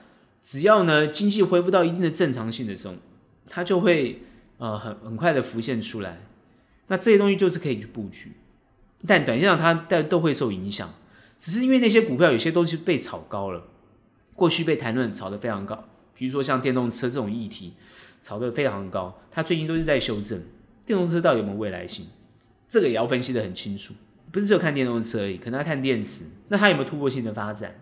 只要呢经济恢复到一定的正常性的时候，它就会呃很很快的浮现出来。那这些东西就是可以去布局，但短线上它但都会受影响，只是因为那些股票有些东西被炒高了。过去被谈论炒得非常高，比如说像电动车这种议题，炒得非常高。它最近都是在修正，电动车到底有没有未来性？这个也要分析得很清楚，不是只有看电动车而已，可能要看电池。那它有没有突破性的发展？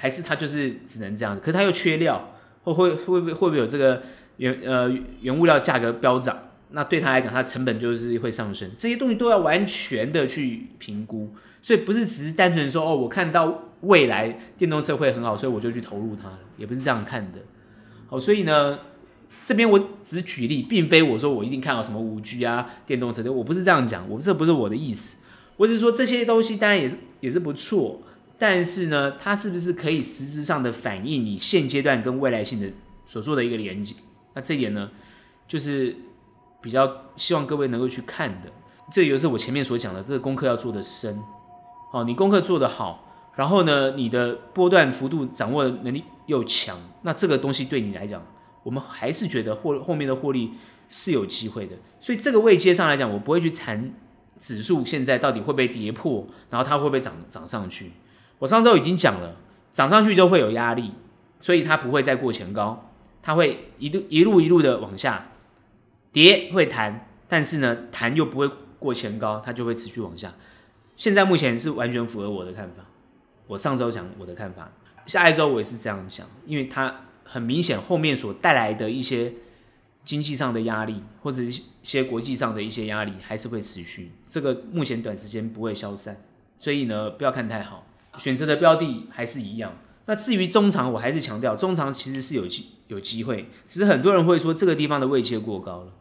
还是它就是只能这样子？可是它又缺料，会会会不会会不会有这个原呃原物料价格飙涨？那对他来讲，它成本就是会上升。这些东西都要完全的去评估，所以不是只是单纯说哦，我看到。未来电动车会很好，所以我就去投入它了，也不是这样看的。好，所以呢，这边我只举例，并非我说我一定看到什么五 G 啊、电动车的，我不是这样讲，我这不是我的意思。我只是说这些东西当然也是也是不错，但是呢，它是不是可以实质上的反映你现阶段跟未来性的所做的一个连接？那这一点呢，就是比较希望各位能够去看的。这也是我前面所讲的，这个功课要做得深。好，你功课做得好。然后呢，你的波段幅度掌握的能力又强，那这个东西对你来讲，我们还是觉得获后面的获利是有机会的。所以这个位阶上来讲，我不会去谈指数现在到底会不会跌破，然后它会不会涨涨上去。我上周已经讲了，涨上去就会有压力，所以它不会再过前高，它会一路一路一路的往下跌，会弹，但是呢，弹又不会过前高，它就会持续往下。现在目前是完全符合我的看法。我上周讲我的看法，下一周我也是这样想，因为它很明显后面所带来的一些经济上的压力，或者一些国际上的一些压力还是会持续，这个目前短时间不会消散，所以呢，不要看太好，选择的标的还是一样。那至于中长，我还是强调中长其实是有机有机会，只是很多人会说这个地方的位阶过高了。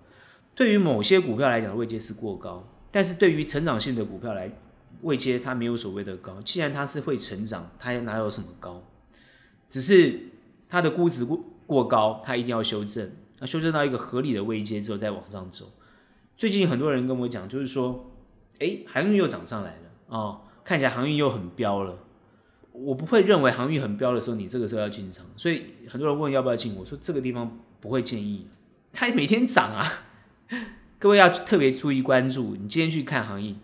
对于某些股票来讲，位阶是过高，但是对于成长性的股票来。位阶它没有所谓的高，既然它是会成长，它哪有什么高？只是它的估值过过高，它一定要修正。那，修正到一个合理的位阶之后再往上走。最近很多人跟我讲，就是说，哎，航运又涨上来了哦，看起来航运又很飙了。我不会认为航运很标的时候，你这个时候要进场。所以很多人问要不要进，我说这个地方不会建议。它每天涨啊，[LAUGHS] 各位要特别注意关注。你今天去看航运，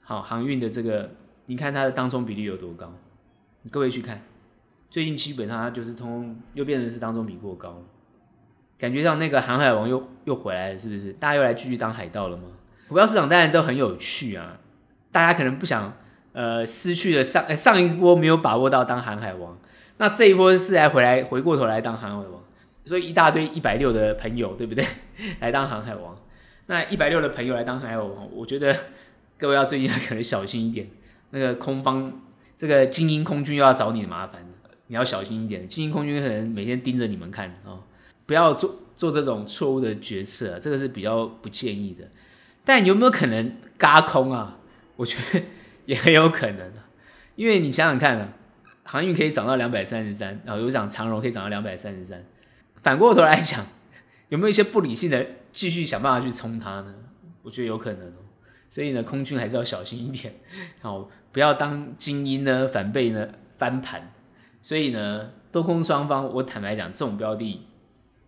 好，航运的这个，你看它的当中比例有多高？各位去看，最近基本上就是通又变成是当中比过高，感觉上那个航海王又又回来了，是不是？大家又来继续当海盗了吗？股票市场当然都很有趣啊，大家可能不想。呃，失去了上上一波没有把握到当航海王，那这一波是来回来回过头来当航海王，所以一大堆一百六的朋友，对不对？[LAUGHS] 来当航海王，那一百六的朋友来当航海王，我觉得各位要最近可能小心一点，那个空方这个精英空军又要找你的麻烦，你要小心一点，精英空军可能每天盯着你们看、哦，不要做做这种错误的决策，这个是比较不建议的。但有没有可能嘎空啊？我觉得。也很有可能，因为你想想看啊，航运可以涨到两百三十三，然后有讲长荣可以涨到两百三十三，反过头来讲，有没有一些不理性的继续想办法去冲它呢？我觉得有可能哦，所以呢，空军还是要小心一点，好，不要当精英呢反被呢翻盘，所以呢，多空双方，我坦白讲，这种标的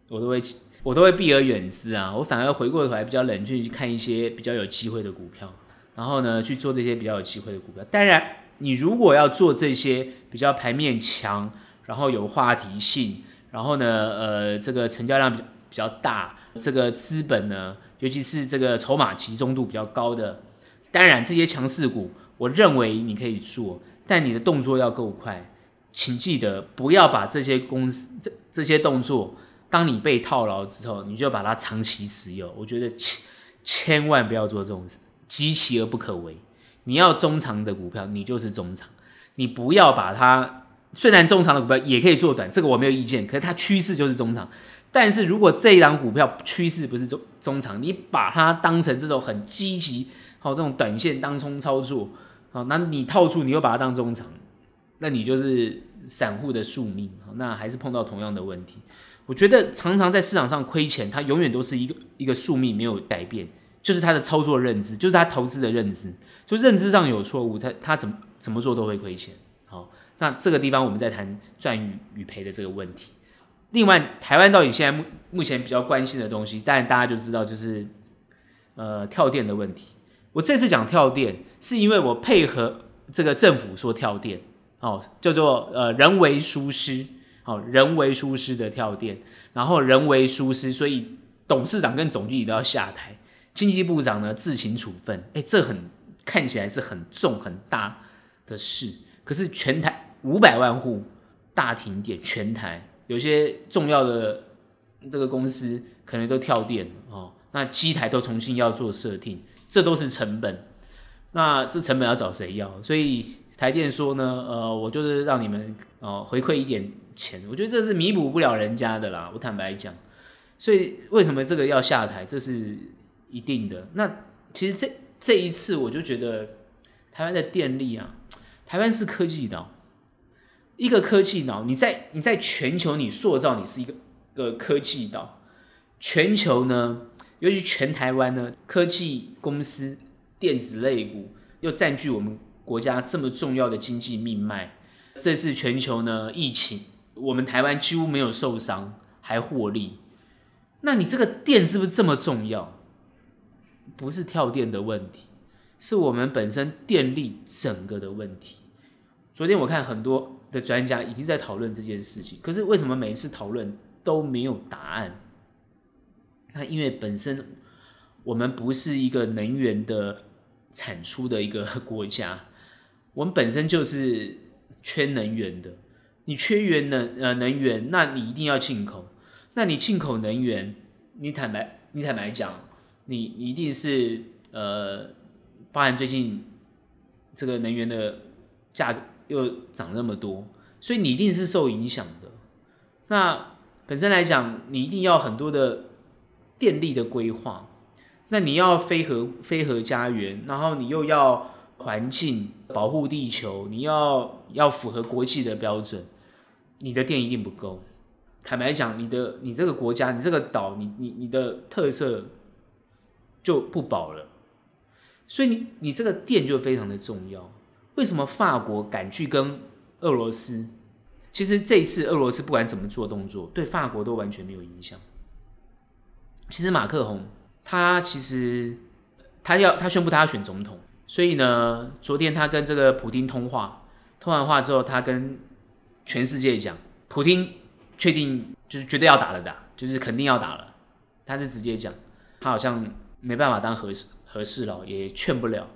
我都会我都会避而远之啊，我反而回过头来比较冷静去看一些比较有机会的股票。然后呢，去做这些比较有机会的股票。当然，你如果要做这些比较盘面强，然后有话题性，然后呢，呃，这个成交量比较比较大，这个资本呢，尤其是这个筹码集中度比较高的，当然这些强势股，我认为你可以做，但你的动作要够快。请记得不要把这些公司这这些动作，当你被套牢之后，你就把它长期持有。我觉得千千万不要做这种事。极其而不可为。你要中长的股票，你就是中长。你不要把它，虽然中长的股票也可以做短，这个我没有意见。可是它趋势就是中长。但是如果这一档股票趋势不是中中长，你把它当成这种很积极，好这种短线当冲操作，好，那你套住，你又把它当中长，那你就是散户的宿命。那还是碰到同样的问题。我觉得常常在市场上亏钱，它永远都是一个一个宿命没有改变。就是他的操作认知，就是他投资的认知，就认知上有错误，他他怎么怎么做都会亏钱。好，那这个地方我们在谈赚与与赔的这个问题。另外，台湾到底现在目目前比较关心的东西，当然大家就知道就是呃跳电的问题。我这次讲跳电，是因为我配合这个政府说跳电，哦，叫做呃人为疏失，好，人为疏失的跳电，然后人为疏失，所以董事长跟总经理都要下台。经济部长呢自行处分，哎，这很看起来是很重很大的事。可是全台五百万户大停电，全台有些重要的这个公司可能都跳电哦。那机台都重新要做设定，这都是成本。那这成本要找谁要？所以台电说呢，呃，我就是让你们哦回馈一点钱。我觉得这是弥补不了人家的啦。我坦白讲，所以为什么这个要下台？这是。一定的。那其实这这一次，我就觉得台湾的电力啊，台湾是科技岛，一个科技岛。你在你在全球，你塑造你是一个个科技岛。全球呢，尤其全台湾呢，科技公司、电子类股又占据我们国家这么重要的经济命脉。这次全球呢疫情，我们台湾几乎没有受伤，还获利。那你这个电是不是这么重要？不是跳电的问题，是我们本身电力整个的问题。昨天我看很多的专家已经在讨论这件事情，可是为什么每一次讨论都没有答案？那因为本身我们不是一个能源的产出的一个国家，我们本身就是缺能源的。你缺源能呃能源，那你一定要进口。那你进口能源，你坦白你坦白讲。你一定是呃，包含最近这个能源的价格又涨那么多，所以你一定是受影响的。那本身来讲，你一定要很多的电力的规划，那你要非核非核家园，然后你又要环境保护地球，你要要符合国际的标准，你的电一定不够。坦白讲，你的你这个国家，你这个岛，你你你的特色就不保了。所以你你这个电就非常的重要。为什么法国敢去跟俄罗斯？其实这一次俄罗斯不管怎么做动作，对法国都完全没有影响。其实马克宏他其实他要他宣布他要选总统，所以呢，昨天他跟这个普丁通话，通完话之后，他跟全世界讲，普丁确定就是绝对要打的打，就是肯定要打了。他是直接讲，他好像没办法当和事和事佬，也劝不了。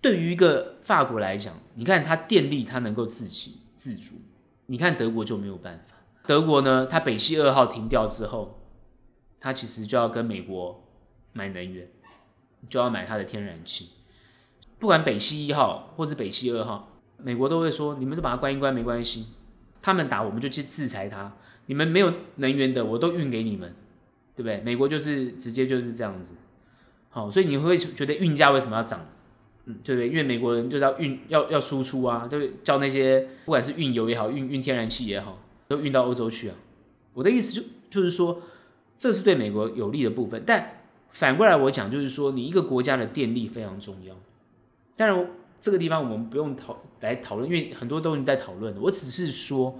对于一个法国来讲，你看它电力它能够自给自足，你看德国就没有办法。德国呢，它北溪二号停掉之后，它其实就要跟美国买能源，就要买它的天然气。不管北溪一号或是北溪二号，美国都会说，你们都把它关一关没关系。他们打我们就去制裁他，你们没有能源的我都运给你们，对不对？美国就是直接就是这样子。好，所以你会觉得运价为什么要涨？嗯，对不对？因为美国人就是要运要要输出啊，就是叫那些不管是运油也好，运运天然气也好，都运到欧洲去啊。我的意思就就是说，这是对美国有利的部分。但反过来我讲，就是说你一个国家的电力非常重要。当然这个地方我们不用讨来讨论，因为很多东西在讨论。我只是说，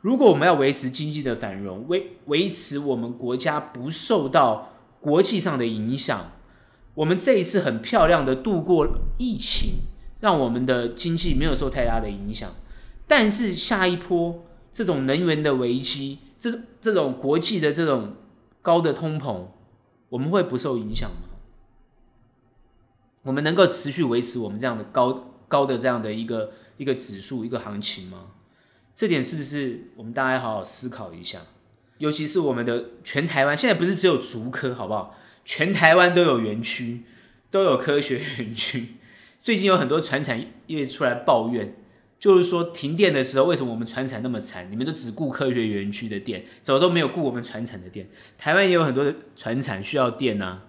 如果我们要维持经济的繁荣，维维持我们国家不受到国际上的影响。我们这一次很漂亮的度过疫情，让我们的经济没有受太大的影响。但是下一波这种能源的危机，这这种国际的这种高的通膨，我们会不受影响吗？我们能够持续维持我们这样的高高的这样的一个一个指数一个行情吗？这点是不是我们大家好好思考一下？尤其是我们的全台湾，现在不是只有竹科，好不好？全台湾都有园区，都有科学园区。最近有很多传产业出来抱怨，就是说停电的时候，为什么我们传产那么惨？你们都只顾科学园区的电，怎么都没有顾我们传产的电？台湾也有很多的传产需要电啊，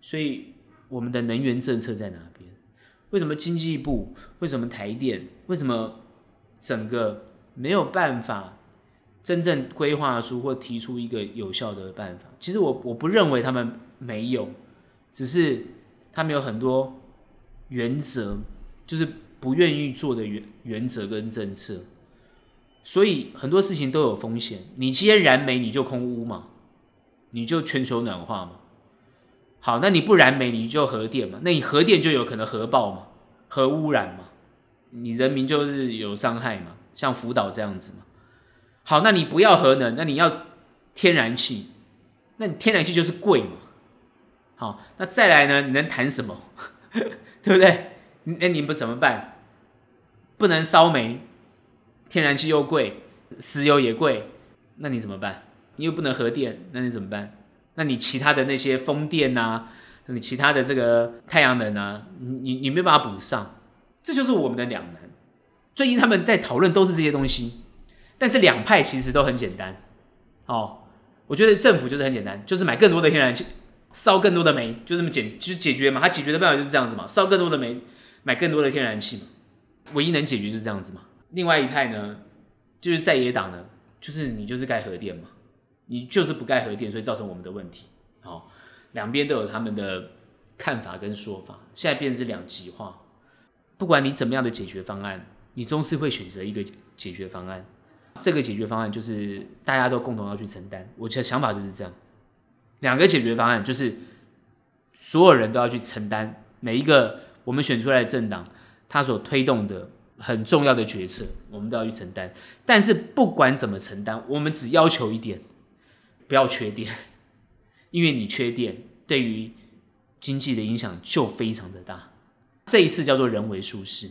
所以我们的能源政策在哪边？为什么经济部？为什么台电？为什么整个没有办法？真正规划出或提出一个有效的办法，其实我我不认为他们没有，只是他们有很多原则，就是不愿意做的原原则跟政策，所以很多事情都有风险。你今天燃煤，你就空污嘛，你就全球暖化嘛。好，那你不燃煤，你就核电嘛，那你核电就有可能核爆嘛，核污染嘛，你人民就是有伤害嘛，像福岛这样子嘛。好，那你不要核能，那你要天然气，那你天然气就是贵嘛。好，那再来呢？你能谈什么？[LAUGHS] 对不对？那你们怎么办？不能烧煤，天然气又贵，石油也贵，那你怎么办？你又不能核电，那你怎么办？那你其他的那些风电啊，你其他的这个太阳能啊，你你你没办法补上，这就是我们的两难。最近他们在讨论都是这些东西。但是两派其实都很简单，哦，我觉得政府就是很简单，就是买更多的天然气，烧更多的煤，就这么解，就解决嘛。他解决的办法就是这样子嘛，烧更多的煤，买更多的天然气嘛，唯一能解决就是这样子嘛。另外一派呢，就是在野党呢，就是你就是盖核电嘛，你就是不盖核电，所以造成我们的问题。好，两边都有他们的看法跟说法，现在变成是两极化。不管你怎么样的解决方案，你终是会选择一个解决方案。这个解决方案就是大家都共同要去承担，我的想法就是这样。两个解决方案就是所有人都要去承担每一个我们选出来的政党他所推动的很重要的决策，我们都要去承担。但是不管怎么承担，我们只要求一点，不要缺电，因为你缺电对于经济的影响就非常的大。这一次叫做人为疏失，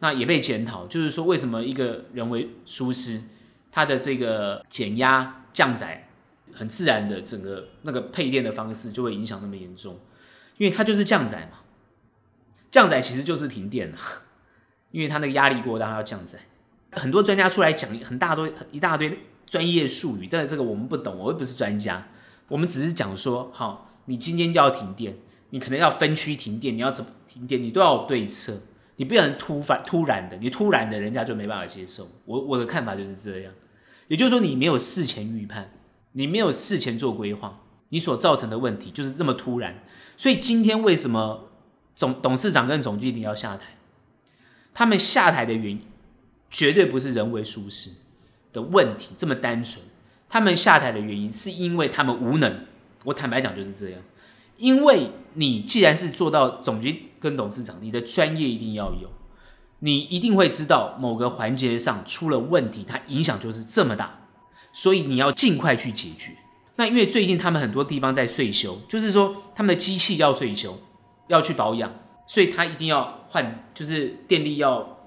那也被检讨，就是说为什么一个人为疏失。它的这个减压降载，很自然的整个那个配电的方式就会影响那么严重，因为它就是降载嘛，降载其实就是停电了，[LAUGHS] 因为它那个压力过大，它要降载。很多专家出来讲很大多一大堆专业术语，但是这个我们不懂，我又不是专家，我们只是讲说，好，你今天要停电，你可能要分区停电，你要怎么停电，你都要有对策。你不能突发突然的，你突然的，人家就没办法接受。我我的看法就是这样，也就是说你没有事前预判，你没有事前做规划，你所造成的问题就是这么突然。所以今天为什么总董事长跟总经理要下台？他们下台的原因绝对不是人为疏失的问题这么单纯。他们下台的原因是因为他们无能。我坦白讲就是这样。因为你既然是做到总经跟董事长，你的专业一定要有，你一定会知道某个环节上出了问题，它影响就是这么大，所以你要尽快去解决。那因为最近他们很多地方在岁修，就是说他们的机器要岁修，要去保养，所以他一定要换，就是电力要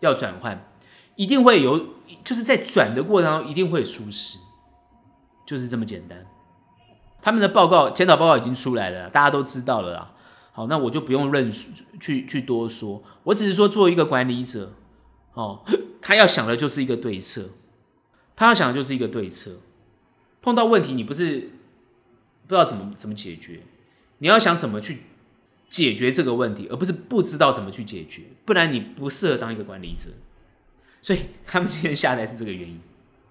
要转换，一定会有，就是在转的过程中一定会疏失，就是这么简单。他们的报告检讨报告已经出来了，大家都知道了啦。好，那我就不用论述去去多说，我只是说作为一个管理者，哦，[LAUGHS] 他要想的就是一个对策，他要想的就是一个对策。碰到问题，你不是不知道怎么怎么解决，你要想怎么去解决这个问题，而不是不知道怎么去解决，不然你不适合当一个管理者。所以他们今天下来是这个原因。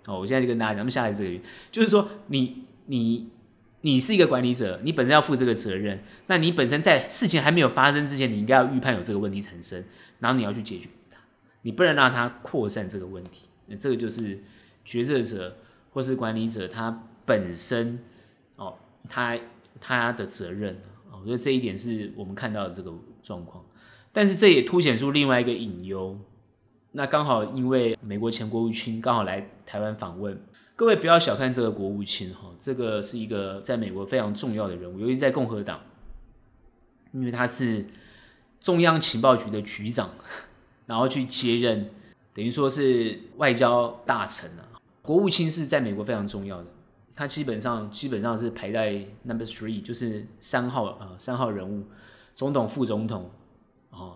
哦，我现在就跟大家讲，他们下来这个原因，就是说你你。你是一个管理者，你本身要负这个责任。那你本身在事情还没有发生之前，你应该要预判有这个问题产生，然后你要去解决它。你不能让它扩散这个问题。那这个就是决策者或是管理者他本身哦，他他的责任。我觉得这一点是我们看到的这个状况。但是这也凸显出另外一个隐忧。那刚好因为美国前国务卿刚好来台湾访问。各位不要小看这个国务卿哈，这个是一个在美国非常重要的人物，尤其在共和党，因为他是中央情报局的局长，[LAUGHS] 然后去接任，等于说是外交大臣啊。国务卿是在美国非常重要的，他基本上基本上是排在 number three，就是三号啊，三号人物，总统、副总统，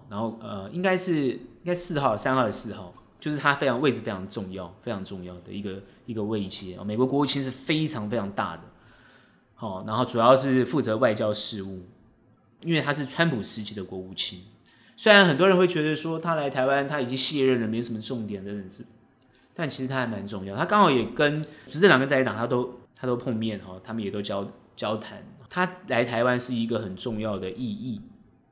然后呃，应该是应该四号、三号、四号。就是他非常位置非常重要，非常重要的一个一个位阶。美国国务卿是非常非常大的，好，然后主要是负责外交事务，因为他是川普时期的国务卿。虽然很多人会觉得说他来台湾他已经卸任了，没什么重点的人士，但其实他还蛮重要。他刚好也跟执政党跟在野党他都他都碰面哈，他们也都交交谈。他来台湾是一个很重要的意义，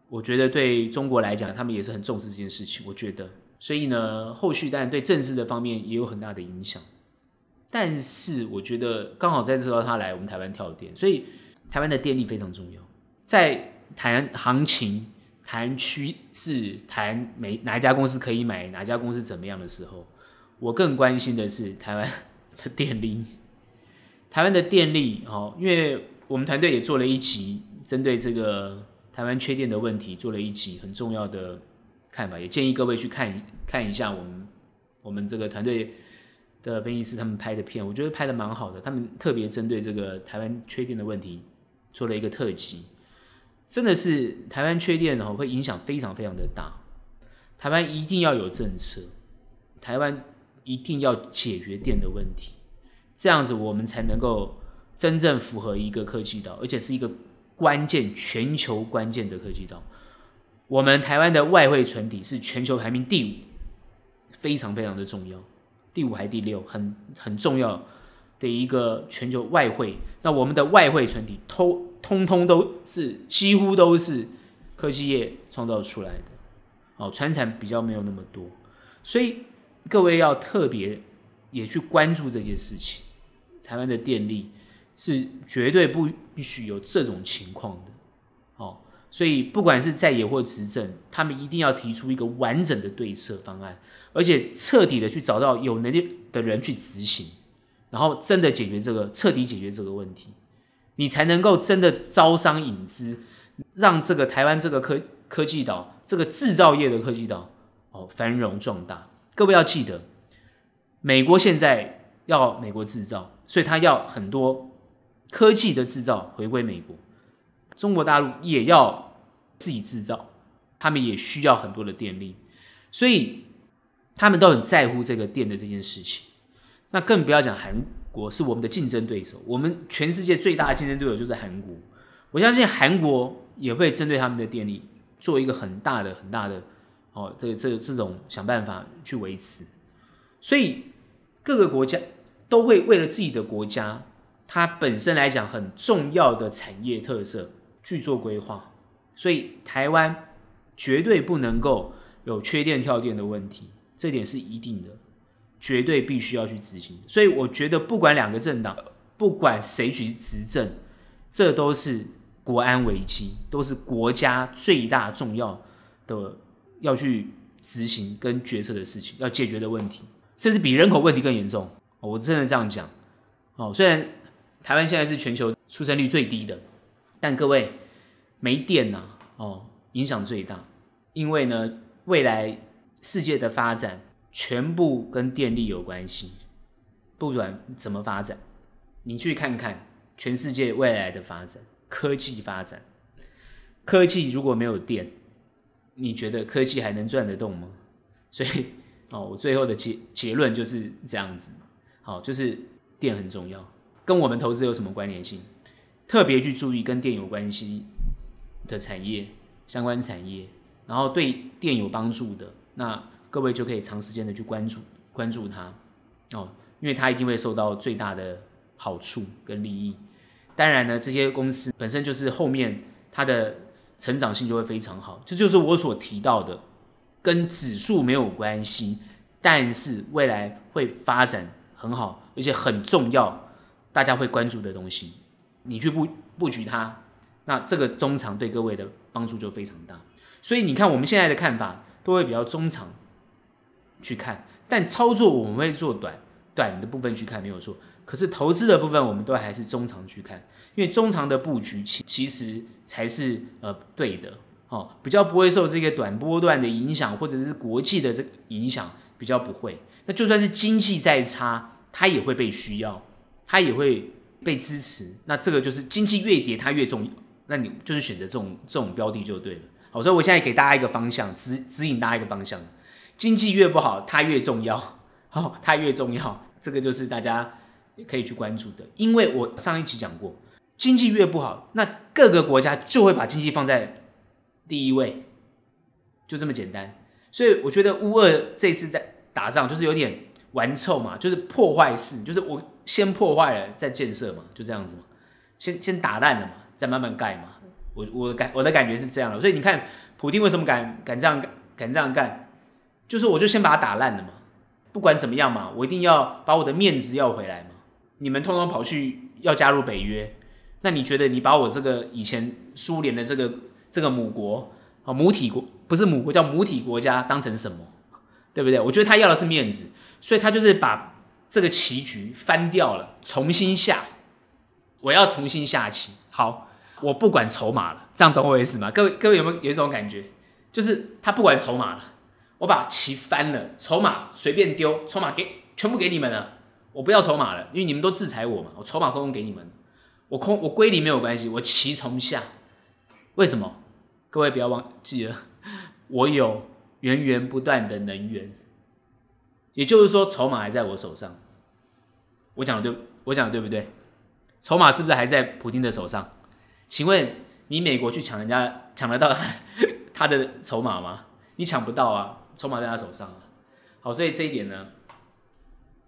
我觉得对中国来讲，他们也是很重视这件事情。我觉得。所以呢，后续当然对政治的方面也有很大的影响，但是我觉得刚好在这时候他来我们台湾跳电，所以台湾的电力非常重要。在谈行情、谈趋势、谈每哪一家公司可以买，哪家公司怎么样的时候，我更关心的是台湾的电力。台湾的电力哦，因为我们团队也做了一集针对这个台湾缺电的问题，做了一集很重要的。看法，也建议各位去看一看一下我们我们这个团队的分析师他们拍的片，我觉得拍的蛮好的。他们特别针对这个台湾缺电的问题做了一个特辑，真的是台湾缺电哦，会影响非常非常的大。台湾一定要有政策，台湾一定要解决电的问题，这样子我们才能够真正符合一个科技岛，而且是一个关键全球关键的科技岛。我们台湾的外汇存底是全球排名第五，非常非常的重要，第五还第六，很很重要的一个全球外汇。那我们的外汇存底，通通通都是几乎都是科技业创造出来的，哦，传产比较没有那么多，所以各位要特别也去关注这件事情。台湾的电力是绝对不允许有这种情况的，哦。所以，不管是在野或执政，他们一定要提出一个完整的对策方案，而且彻底的去找到有能力的人去执行，然后真的解决这个，彻底解决这个问题，你才能够真的招商引资，让这个台湾这个科科技岛，这个制造业的科技岛哦繁荣壮大。各位要记得，美国现在要美国制造，所以他要很多科技的制造回归美国。中国大陆也要自己制造，他们也需要很多的电力，所以他们都很在乎这个电的这件事情。那更不要讲韩国是我们的竞争对手，我们全世界最大的竞争对手就是韩国。我相信韩国也会针对他们的电力做一个很大的、很大的哦，这、这、这种想办法去维持。所以各个国家都会为了自己的国家，它本身来讲很重要的产业特色去做规划，所以台湾绝对不能够有缺电跳电的问题，这点是一定的，绝对必须要去执行。所以我觉得，不管两个政党，不管谁去执政，这都是国安危机，都是国家最大重要的要去执行跟决策的事情，要解决的问题，甚至比人口问题更严重。我真的这样讲，哦，虽然台湾现在是全球出生率最低的，但各位没电呐，哦，影响最大，因为呢，未来世界的发展全部跟电力有关系，不管怎么发展，你去看看全世界未来的发展，科技发展，科技如果没有电，你觉得科技还能赚得动吗？[LAUGHS] 所以，哦，我最后的结结论就是这样子。好，就是电很重要，跟我们投资有什么关联性？特别去注意跟电有关系的产业，相关产业，然后对电有帮助的，那各位就可以长时间的去关注关注它哦，因为它一定会受到最大的好处跟利益。当然呢，这些公司本身就是后面它的成长性就会非常好，这就是我所提到的，跟指数没有关系，但是未来会发展。很好，而且很重要，大家会关注的东西，你去布布局它，那这个中长对各位的帮助就非常大。所以你看，我们现在的看法都会比较中长去看，但操作我们会做短短的部分去看，没有错。可是投资的部分，我们都还是中长去看，因为中长的布局其其实才是呃对的哦，比较不会受这个短波段的影响，或者是国际的这影响，比较不会。那就算是经济再差，它也会被需要，它也会被支持。那这个就是经济越跌，它越重要。那你就是选择这种这种标的就对了。好，所以我现在给大家一个方向，指指引大家一个方向。经济越不好，它越重要。好，[LAUGHS] 它越重要，这个就是大家可以去关注的。因为我上一期讲过，经济越不好，那各个国家就会把经济放在第一位，就这么简单。所以我觉得乌俄这次在。打仗就是有点玩臭嘛，就是破坏式，就是我先破坏了再建设嘛，就这样子嘛，先先打烂了嘛，再慢慢盖嘛。我我感我的感觉是这样的，所以你看普丁为什么敢敢这样敢这样干，就是我就先把它打烂了嘛，不管怎么样嘛，我一定要把我的面子要回来嘛。你们通通跑去要加入北约，那你觉得你把我这个以前苏联的这个这个母国啊母体国不是母国叫母体国家当成什么？对不对？我觉得他要的是面子，所以他就是把这个棋局翻掉了，重新下。我要重新下棋。好，我不管筹码了，这样懂我意思吗？各位，各位有没有有一种感觉？就是他不管筹码了，我把棋翻了，筹码随便丢，筹码给全部给你们了，我不要筹码了，因为你们都制裁我嘛，我筹码通通给你们，我空我归零没有关系，我棋从下。为什么？各位不要忘记了，我有。源源不断的能源，也就是说，筹码还在我手上。我讲的对，我讲的对不对？筹码是不是还在普丁的手上？请问你美国去抢人家，抢得到 [LAUGHS] 他的筹码吗？你抢不到啊，筹码在他手上啊。好，所以这一点呢，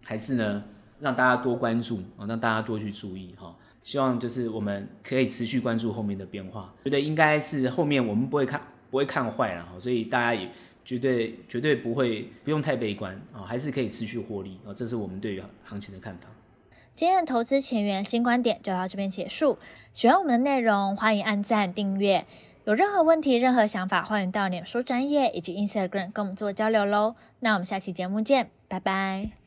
还是呢，让大家多关注啊，让大家多去注意哈。希望就是我们可以持续关注后面的变化，觉得应该是后面我们不会看，不会看坏了哈。所以大家也。绝对绝对不会，不用太悲观啊，还是可以持续获利啊，这是我们对于行情的看法。今天的投资前沿新观点就到这边结束。喜欢我们的内容，欢迎按赞订阅。有任何问题、任何想法，欢迎到脸书专页以及 Instagram 跟我们做交流喽。那我们下期节目见，拜拜。